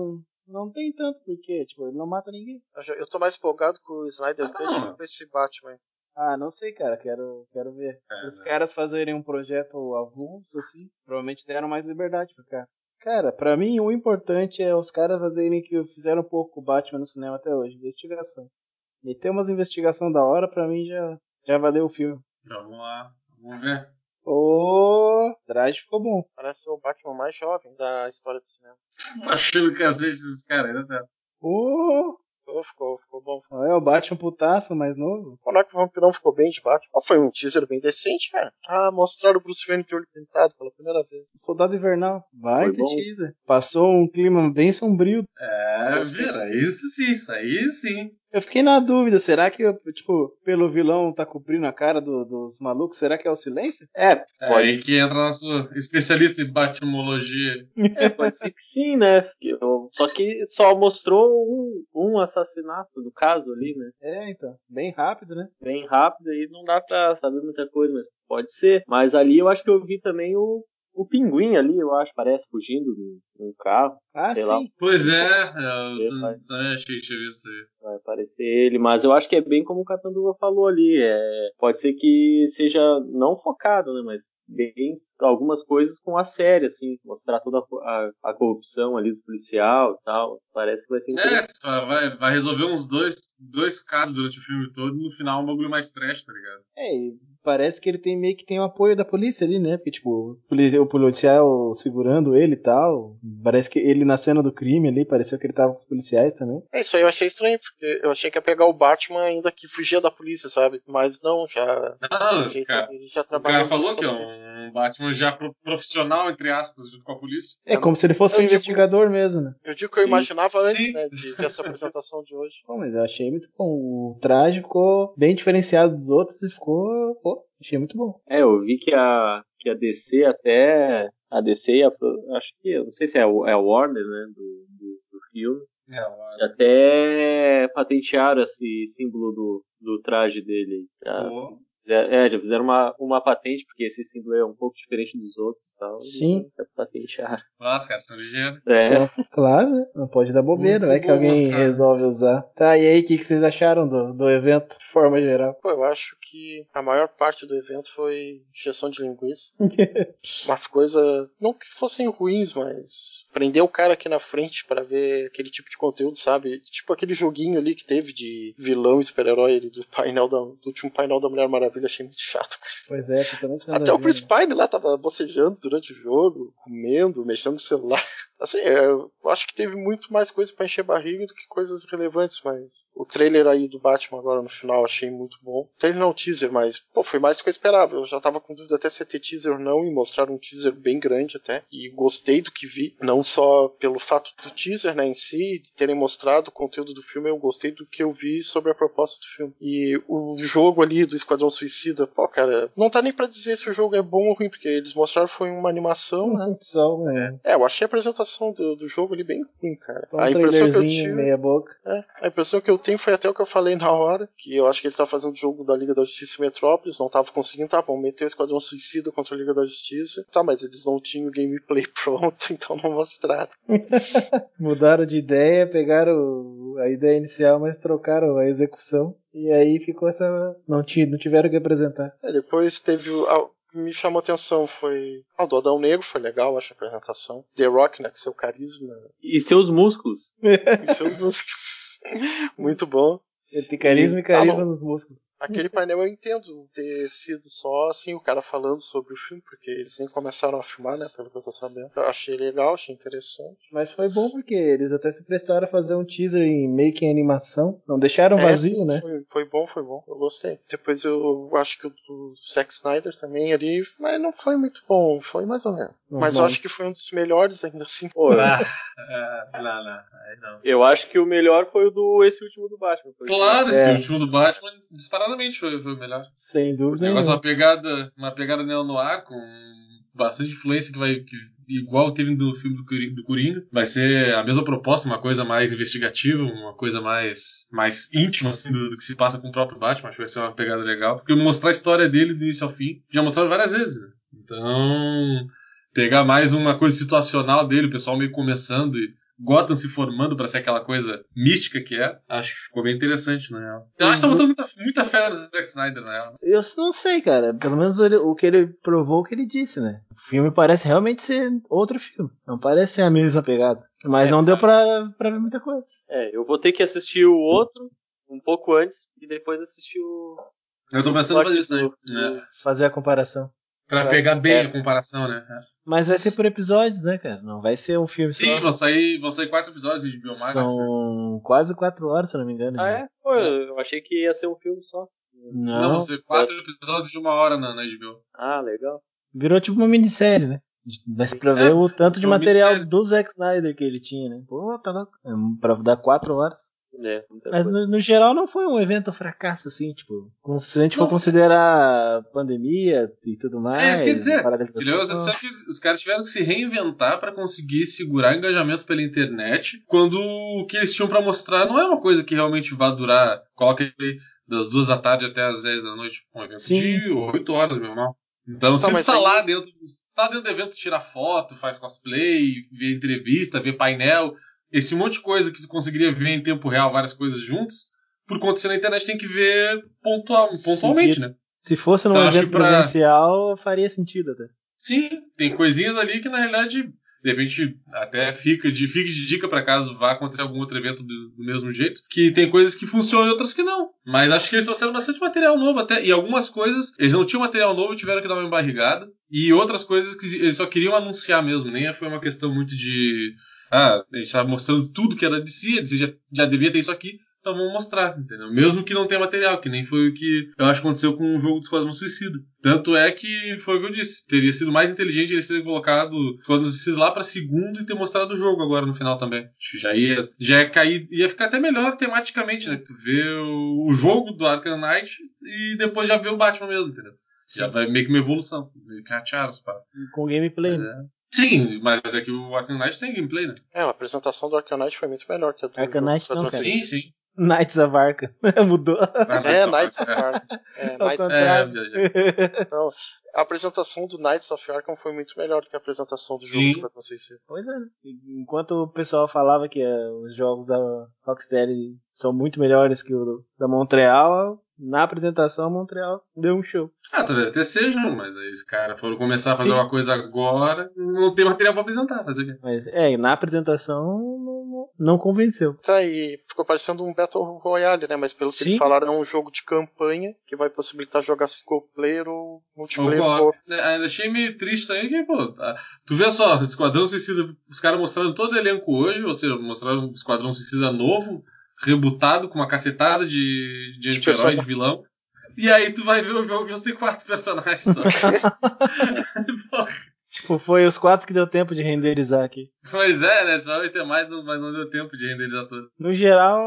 não tem tanto, porque, tipo, ele não mata ninguém. Eu, eu tô mais empolgado com o Snyder Ah, Cut do que com esse Batman. Ah, não sei, cara, quero, quero ver. É, Os né? caras fazerem um projeto avulso, assim, provavelmente deram mais liberdade pro cara. Cara, pra mim o importante é os caras fazerem que fizeram um pouco o Batman no cinema até hoje, investigação. Meter umas investigação da hora, pra mim já, já valeu o filme. Vamos lá, vamos ver. Ô, Drage ficou bom. Parece o Batman mais jovem da história do cinema. Baixando o cacete desses caras, né, certo? Ô, Ficou, ficou, ficou bom. é o Batman putaço mais novo. Quando é que o Vampirão ficou bem de Batman? Ah, foi um teaser bem decente, cara. Ah, mostraram o Bruce Wayne de olho pintado pela primeira vez. Soldado Invernal. Vai Foi ter bom. teaser. Passou um clima bem sombrio. É, vira, isso sim, isso aí sim. Eu fiquei na dúvida, será que, tipo, pelo vilão tá cobrindo a cara do- dos malucos? Será que é o silêncio? É, É pode, aí que entra nosso especialista em batimologia. é, pode ser que sim, né? Só que só mostrou um, um assassinato do caso ali, né? É, então. Bem rápido, né? Bem rápido aí não dá pra saber muita coisa, mas pode ser. Mas ali eu acho que eu vi também o, o pinguim ali, eu acho, parece, fugindo de um carro. Ah, Sei sim. lá. Pois é, eu vai. também achei que tinha visto aí. Vai aparecer ele, mas eu acho que é bem como o Catanduva falou ali. É, pode ser que seja não focado, né? Mas bem algumas coisas com a série, assim, mostrar toda a, a, a corrupção ali dos policial e tal. Parece que vai ser interessante. É, vai, vai resolver uns dois, dois casos durante o filme todo e no final um bagulho mais trash, tá ligado? É, e parece que ele tem meio que tem o apoio da polícia ali, né? Porque, tipo, o poli- o policial segurando ele e tal. Parece que ele na cena do crime ali, pareceu que ele tava com os policiais também. É, isso aí eu achei estranho, porque eu achei que ia pegar o Batman ainda que fugia da polícia, sabe? Mas não, já. Não, o cara, dele já o trabalhou cara falou que é polícia. Um Batman já pro- profissional, entre aspas, junto com a polícia. É como se ele fosse eu um digo- investigador mesmo, né? Eu digo que eu Sim, imaginava antes, né, de, dessa apresentação de hoje. Pô, mas eu achei muito bom. O traje ficou bem diferenciado dos outros e ficou, pô, Achei muito bom. É, eu vi que a, que a DC até. A DC e a. Acho que. Eu não sei se é, a- é a Warner, né? Do, do, do filme. É, ó, Até patentearam esse símbolo do, do traje dele. Fizer- é, já fizeram uma, uma patente, porque esse símbolo é um pouco diferente dos outros e tal. Sim. Já patentearam. Nossa, cara, são ligeiros. É. Claro, né? Não pode dar bobeira, Muito vai que bom alguém mostrar. resolve usar. Tá, e aí, o que, que vocês acharam do, do evento, de forma geral? Pô, eu acho que a maior parte do evento foi injeção de linguiça. Umas coisas, não que fossem ruins, mas prender o cara aqui na frente pra ver aquele tipo de conteúdo, sabe? Tipo aquele joguinho ali que teve de vilão e super-herói ali do painel da, do último painel da Mulher Maravilha, achei muito chato. cara. Pois é, totalmente Até o Chris? Pine lá tava bocejando durante o jogo, comendo, mexendo no celular. Assim, é, eu acho que teve muito mais coisa pra encher barriga do que coisas relevantes, mas o trailer aí do Batman agora no final achei muito bom. Trailer não teaser, mas pô, foi mais do que eu esperava. Eu já tava com dúvida até se ia ter teaser ou não e mostraram um teaser bem grande até. E gostei do que vi, não só pelo fato do teaser né, em si, de terem mostrado o conteúdo do filme, eu gostei do que eu vi sobre a proposta do filme. E o jogo ali do Esquadrão Suicida, pô, cara, não tá nem pra dizer se o jogo é bom ou ruim, porque eles mostraram foi uma animação, né? Só um, É, eu achei a apresentação do, do jogo ali bem ruim, cara. um a impressão que eu tive. meia boca. É, a impressão que eu tenho foi até o que eu falei na hora, que eu acho que ele tava fazendo o jogo da Liga da Justiça e Metrópolis, não tava conseguindo, tá, vão meter o Esquadrão Suicida contra a Liga da Justiça. Tá, mas eles não tinham o gameplay pronto, então não mostraram. Mudaram de ideia, pegaram a ideia inicial, mas trocaram a execução. E aí ficou essa. Não, não tiveram que apresentar. É, depois teve o. me chamou a atenção foi. Ah, o do Adão Negro foi legal, acho a apresentação. The Rock, né, seu carisma E seus músculos. e seus músculos. Muito bom. Ele tem carisma e Ah, carisma não. nos músculos. Aquele painel eu entendo ter sido só assim, o cara falando sobre o filme, porque eles nem começaram a filmar, né? Pelo que eu tô sabendo. Eu achei legal, achei interessante. Mas foi bom porque eles até se prestaram a fazer um teaser em meio que em animação. Não deixaram É, vazio, sim, né? Foi, foi bom, foi bom. Eu gostei. Depois eu acho que o do Zack Snyder também ali, mas não foi muito bom, foi mais ou menos. Não, mas eu não. acho que foi um dos melhores ainda assim. Pô, É, não, não, aí não. eu acho que o melhor foi o do esse último do Batman. Foi Claro, esse É. último do Batman, disparadamente foi, foi o melhor. Sem dúvida negócio é uma pegada, uma pegada neo-noir com bastante influência que vai. Que, igual teve no filme do, Cori- do Coringa. Vai ser a mesma proposta, uma coisa mais investigativa, uma coisa mais, mais íntima assim, do, do que se passa com o próprio Batman. Acho que vai ser uma pegada legal. Porque mostrar a história dele do início ao fim. Já mostraram várias vezes, né? Então. Pegar mais uma coisa situacional dele, o pessoal meio começando e Gotham se formando pra ser aquela coisa mística que é. Acho que ficou bem interessante, real. Eu acho que tá botando muita, muita fé no Zack Snyder, na real. Eu não sei, cara. Pelo menos ele- o que ele provou, o que ele disse, né? O filme parece realmente ser outro filme. Não parece ser a mesma pegada. Mas É, não deu cara. pra, pra ver muita coisa. É, eu vou ter que assistir o outro um pouco antes e depois assistir o. Eu tô pensando em fazer isso, né? É. Fazer a comparação. Pra pegar bem É. a comparação, né? Mas vai ser por episódios, né, cara? Não vai ser um filme Sim, só. vão sair, vão sair quatro episódios de Biomax. né? São quase quatro horas, se eu não me engano. Ah, é? Pô, eu eu achei que ia ser um filme só. Não, Não, vão ser quatro episódios de uma hora na, na HBO. Ah, legal. virou tipo uma minissérie, né? Vai se pra ver É, o tanto de uma material minissérie. do Zack Snyder que ele tinha, né? Pô, tá louco. É, Pra dar quatro horas. É, Mas no, no geral não foi um evento fracasso, assim, tipo, se a gente for Não. considerar pandemia e tudo mais. É isso que eu ia dizer. Entendeu? Só que os caras tiveram que se reinventar pra conseguir segurar engajamento pela internet quando o que eles tinham pra mostrar não é uma coisa que realmente vá durar. Coloca aí das duas da tarde até as 10 da noite. Um evento Sim. de 8 horas, meu irmão. Então, se tu tá aí- lá dentro, do- tá dentro do evento, tira foto, faz cosplay, vê entrevista, vê painel, esse monte de coisa que tu conseguiria ver em tempo real, várias coisas juntos, por conta de ser na internet tem que ver pontual, pontualmente, né? Se fosse num Então, evento pra- presencial, faria sentido até. Sim, tem coisinhas ali que na realidade, de repente, até fica de, fica de dica pra caso vá acontecer algum outro evento do, do mesmo jeito. Que tem coisas que funcionam e outras que não. Mas acho que eles trouxeram bastante material novo até. E algumas coisas, eles não tinham material novo e tiveram que dar uma embarrigada. E outras coisas que eles só queriam anunciar mesmo. Nem foi uma questão muito de. Ah, a gente tava mostrando tudo que era de si, a DC já, já devia ter isso aqui. Então vamos mostrar, entendeu? Mesmo que não tenha material, que nem foi o que eu acho que aconteceu com o jogo do Esquadrão Suicida. Tanto é que foi o que eu disse. Teria sido mais inteligente eles terem colocado o Esquadrão Suicida lá pra segundo e ter mostrado o jogo agora no final também. Acho que já ia, já ia cair, ia ficar até melhor tematicamente, né? Tu vê o, o jogo do Arkham Knight e depois já vê o Batman mesmo, entendeu? Já vai meio que uma evolução. Meio que ratearam os paradas. Com gameplay, né? É. Sim, mas é que o Arkham Knight tem gameplay, né? É, a apresentação do Arcanite foi muito melhor que a do Arkham do Knight não, cara. Sim, sim. Knights of Arkham. Mudou. É, Knights of Arkham. É, Knights- É, contrário. já, já. Então, a apresentação do Knights of Arkham foi muito melhor do que a apresentação do jogo Sim. Esquadrão Suicida. Pois é. né? Enquanto o pessoal falava que eh, os jogos da Rocksteady são muito melhores que o do- da Montreal, na apresentação Montreal deu um show. Ah, talvez até sejam, mas aí os caras foram começar a fazer Sim. uma coisa agora, não tem material pra apresentar, fazer o quê? Mas é, na apresentação não, não convenceu. Tá, e ficou parecendo um Battle Royale, né? Mas pelo que Sim. eles falaram, é um jogo de campanha que vai possibilitar jogar single player ou multiplayer. co-op. É, ainda achei meio triste também que, pô, tá- tu vê só, Esquadrão Suicida, os caras mostraram todo o elenco hoje, ou seja, mostraram Esquadrão Suicida novo, rebutado, com uma cacetada de, de anti-herói, de vilão. E aí tu vai ver o jogo e você tem quatro personagens só. Porra. Tipo, foi os quatro que deu tempo de renderizar aqui. Pois é, né? Você vai ter mais, mas não deu tempo de renderizar tudo. No geral,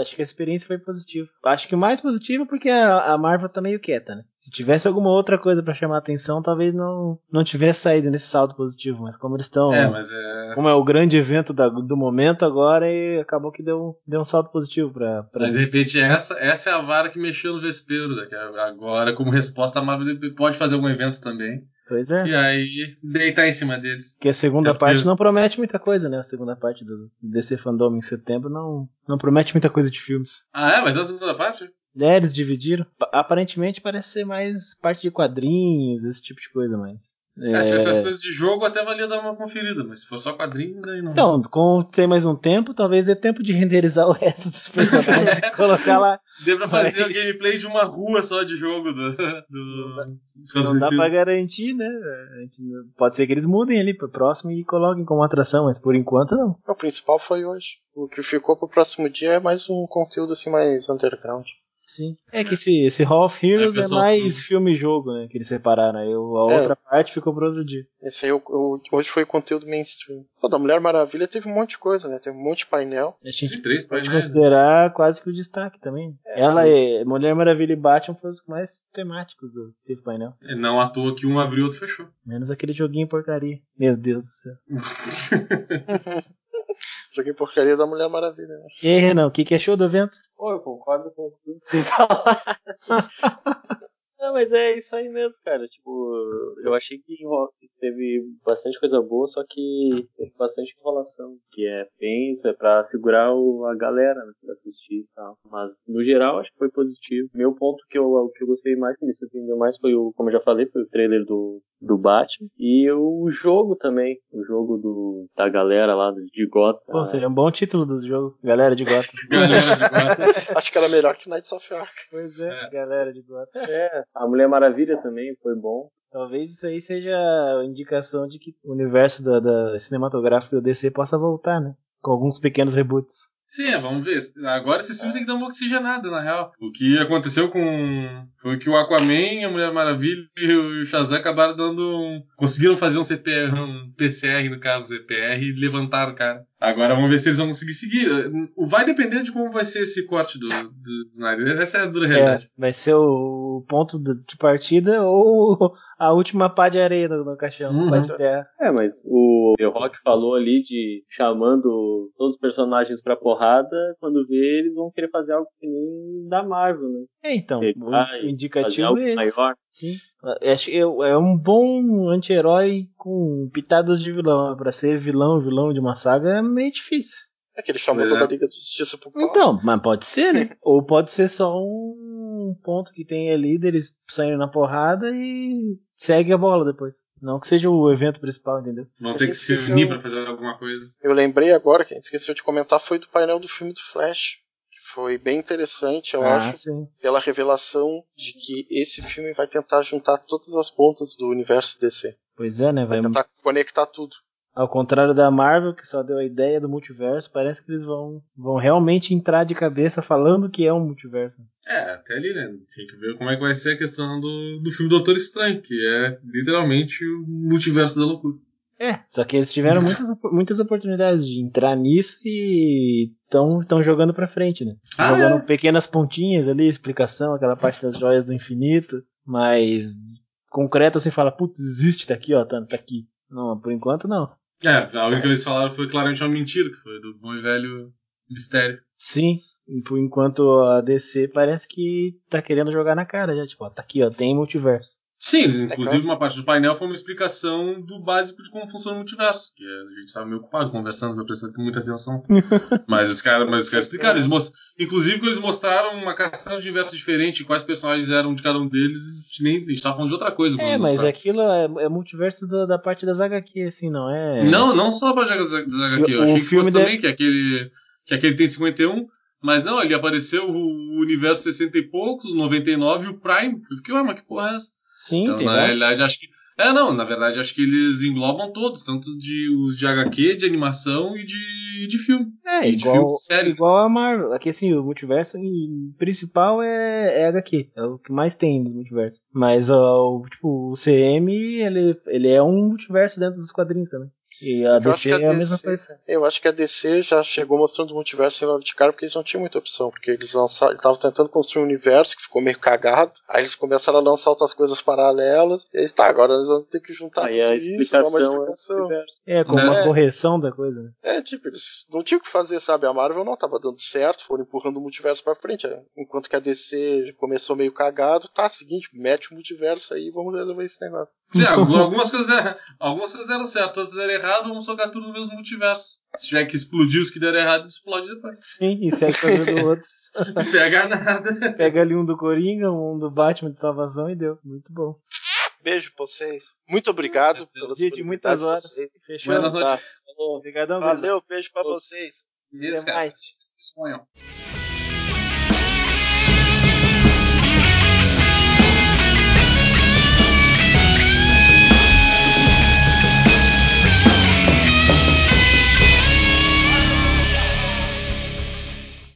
acho que a experiência foi positiva. Acho que mais positivo porque a, Marvel tá meio quieta, né? Se tivesse alguma outra coisa pra chamar atenção, talvez não, não tivesse saído nesse saldo positivo. Mas como eles estão. É, mas é. Como é o grande evento da- do momento agora, e acabou que deu, deu um salto positivo pra, pra Mas de repente essa, essa é a vara que mexeu no vespeiro, né? Que agora, como resposta, a Marvel pode fazer algum evento também. Pois é. E aí deitar em cima deles. Porque a segunda É parte não promete muita coisa, né? A segunda parte do DC Fandom em setembro não, não promete muita coisa de filmes. Ah, é? Vai dar a segunda parte? É, eles dividiram. Pa- Aparentemente parece ser mais parte de quadrinhos, esse tipo de coisa, mas. É, se fosse as coisas de jogo, até valia dar uma conferida, mas se for só quadrinho, daí não. Então, com ter mais um tempo, talvez dê tempo de renderizar o resto dos personagens e colocar lá. Deu pra fazer mas- o gameplay de uma rua só de jogo do. do... Não dá pra garantir, né? A gente não- Pode ser que eles mudem ali pro próximo e coloquem como atração, mas por enquanto não. O principal foi hoje. O que ficou pro próximo dia é mais um conteúdo assim mais underground. Sim. É que esse, esse Hall of Heroes É, é, mais filme e jogo, né? Que eles separaram. Aí o- a É. outra parte ficou pro outro dia. Esse aí o- o- hoje foi o conteúdo mainstream. Pô, da Mulher Maravilha teve um monte de coisa, né? Teve um monte de painel. A gente Sim, três pode painéis. considerar quase que o destaque também. Ela é Mulher Maravilha e Batman foram os mais temáticos do teve painel. É, Não à toa que um abriu e outro fechou. Menos aquele joguinho porcaria. Meu Deus do céu. Joguei porcaria da Mulher Maravilha. Né? E aí, Renan, o que, que achou do evento? Pô, eu concordo com tudo que vocês falaram. Não, mas é isso aí mesmo, cara. Tipo, eu achei que teve bastante coisa boa, só que teve bastante enrolação. Que é penso, é pra segurar o- a galera né, pra assistir e tal. Mas, no geral, acho que foi positivo. Meu ponto que eu, o que eu gostei mais, que me surpreendeu mais, foi o, como eu já falei, foi o trailer do, do Batman. E o jogo também. O jogo do, da galera lá do- de Gotham. Pô, seria um bom título do jogo. Galera de Gotham. Galera de Gotham. Acho que era melhor que Knights of Ark. pois é, É. galera de Gotham. É, a Mulher Maravilha também foi bom. Talvez isso aí seja a indicação de que o universo da, da cinematográfico do DC possa voltar, né? Com alguns pequenos reboots. Sim, é, vamos ver. Agora esses filmes tem que dar uma oxigenada, na real. O que aconteceu com. Foi que o Aquaman, a Mulher Maravilha e o Shazam acabaram dando um. Conseguiram fazer um CPR, um PCR no caso, CPR, e levantaram o cara. Agora vamos ver se eles vão conseguir seguir. Vai depender de como vai ser esse corte do, do, do Snyder. Essa é a dura realidade. É, vai ser o ponto de partida ou a última pá de areia no, no caixão, Uhum. pá de terra. É, mas o The Rock falou ali de chamando todos os personagens pra porrada, quando vê eles vão querer fazer algo que nem da Marvel, né? É, então, o indicativo é esse. maior. Sim. É um bom anti-herói com pitadas de vilão. Pra ser vilão, vilão de uma saga é meio difícil. É que ele chamou Pois toda é. a Liga da Justiça pro pau. Então, mas pode ser, né? Ou pode ser só um ponto que tem ali deles saindo na porrada e segue a bola depois. Não que seja o evento principal, entendeu? Vão ter que se unir pra fazer alguma coisa. Eu lembrei agora, que a gente esqueceu de comentar, foi do painel do filme do Flash. Foi bem interessante, eu ah, acho, sim. pela revelação de que esse filme vai tentar juntar todas as pontas do universo DC. Pois é, né? Vai, Vai tentar conectar tudo. ao contrário da Marvel, que só deu a ideia do multiverso, parece que eles vão, vão realmente entrar de cabeça falando que é um multiverso. É, até ali, né? Tem que ver como é que vai ser a questão do, do filme Doutor Estranho, que é literalmente o multiverso da loucura. É, só que eles tiveram muitas, muitas oportunidades de entrar nisso e estão jogando pra frente, né? Ah, jogando é? pequenas pontinhas ali, explicação, aquela parte das joias do infinito. mais concreta, você fala, putz, existe daqui, ó, tá, tá aqui. Não, por enquanto não. É, a única que eles falaram foi claramente uma mentira, que foi do bom e velho mistério. Sim, por enquanto a DC parece que tá querendo jogar na cara já, tipo, ó, tá aqui, ó, tem multiverso. Sim, inclusive uma parte do painel foi uma explicação do básico de como funciona o multiverso, que a gente estava meio ocupado conversando, não prestando muita atenção. mas os caras mas os caras explicaram, eles most... inclusive quando eles mostraram uma questão de universo diferente, quais personagens eram de cada um deles, a gente nem a gente tava falando de outra coisa. É, mas aquilo é, é multiverso da, da, parte das HQ, assim, não é? Não, não só a parte das, das HQ, eu, achei que fosse de... também, que aquele, que aquele tem 51, mas não, ele apareceu o universo 60 e poucos, 99 e o Prime. Eu fiquei, ué, mas que porra é essa? Sim, então, tem na realidade, acho que. É, não, na verdade, acho que eles englobam todos, tanto de os de HQ, de animação e de, de filme. É, e igual, igual a Marvel. Aqui, assim, o multiverso principal é, é HQ, é o que mais tem nos multiversos. Mas ó, o, tipo, o CM, ele, ele é um multiverso dentro dos quadrinhos também. E a eu DC a é a DC, mesma coisa. Eu acho que a DC já chegou mostrando o multiverso em Love de cara porque eles não tinham muita opção. Porque eles lançaram, estavam tentando construir um universo que ficou meio cagado. Aí eles começaram a lançar outras coisas paralelas. E aí tá, agora eles vão ter que juntar aí tudo a explicação isso, dar uma explicação. É, como é. uma correção da coisa. Né? É, tipo, eles não tinham o que fazer, sabe? A Marvel não tava dando certo, foram empurrando o multiverso pra frente. Enquanto que a DC começou meio cagado, tá, seguinte, mete o multiverso aí e vamos resolver esse negócio. Sim, algumas coisas deram, algumas coisas deram certo, outras deram errado, vamos jogar tudo no mesmo multiverso. Se tiver que explodir os que deram errado, explode depois. Sim, e segue fazendo outros. Não pega nada. Pega ali um do Coringa, um do Batman de salvação e deu. Muito bom. Beijo pra vocês. Muito obrigado pelo dia de muitas horas. Fechou? Buenas tá. Obrigadão, Valeu, beijo pra vocês. Até mais. Disponham.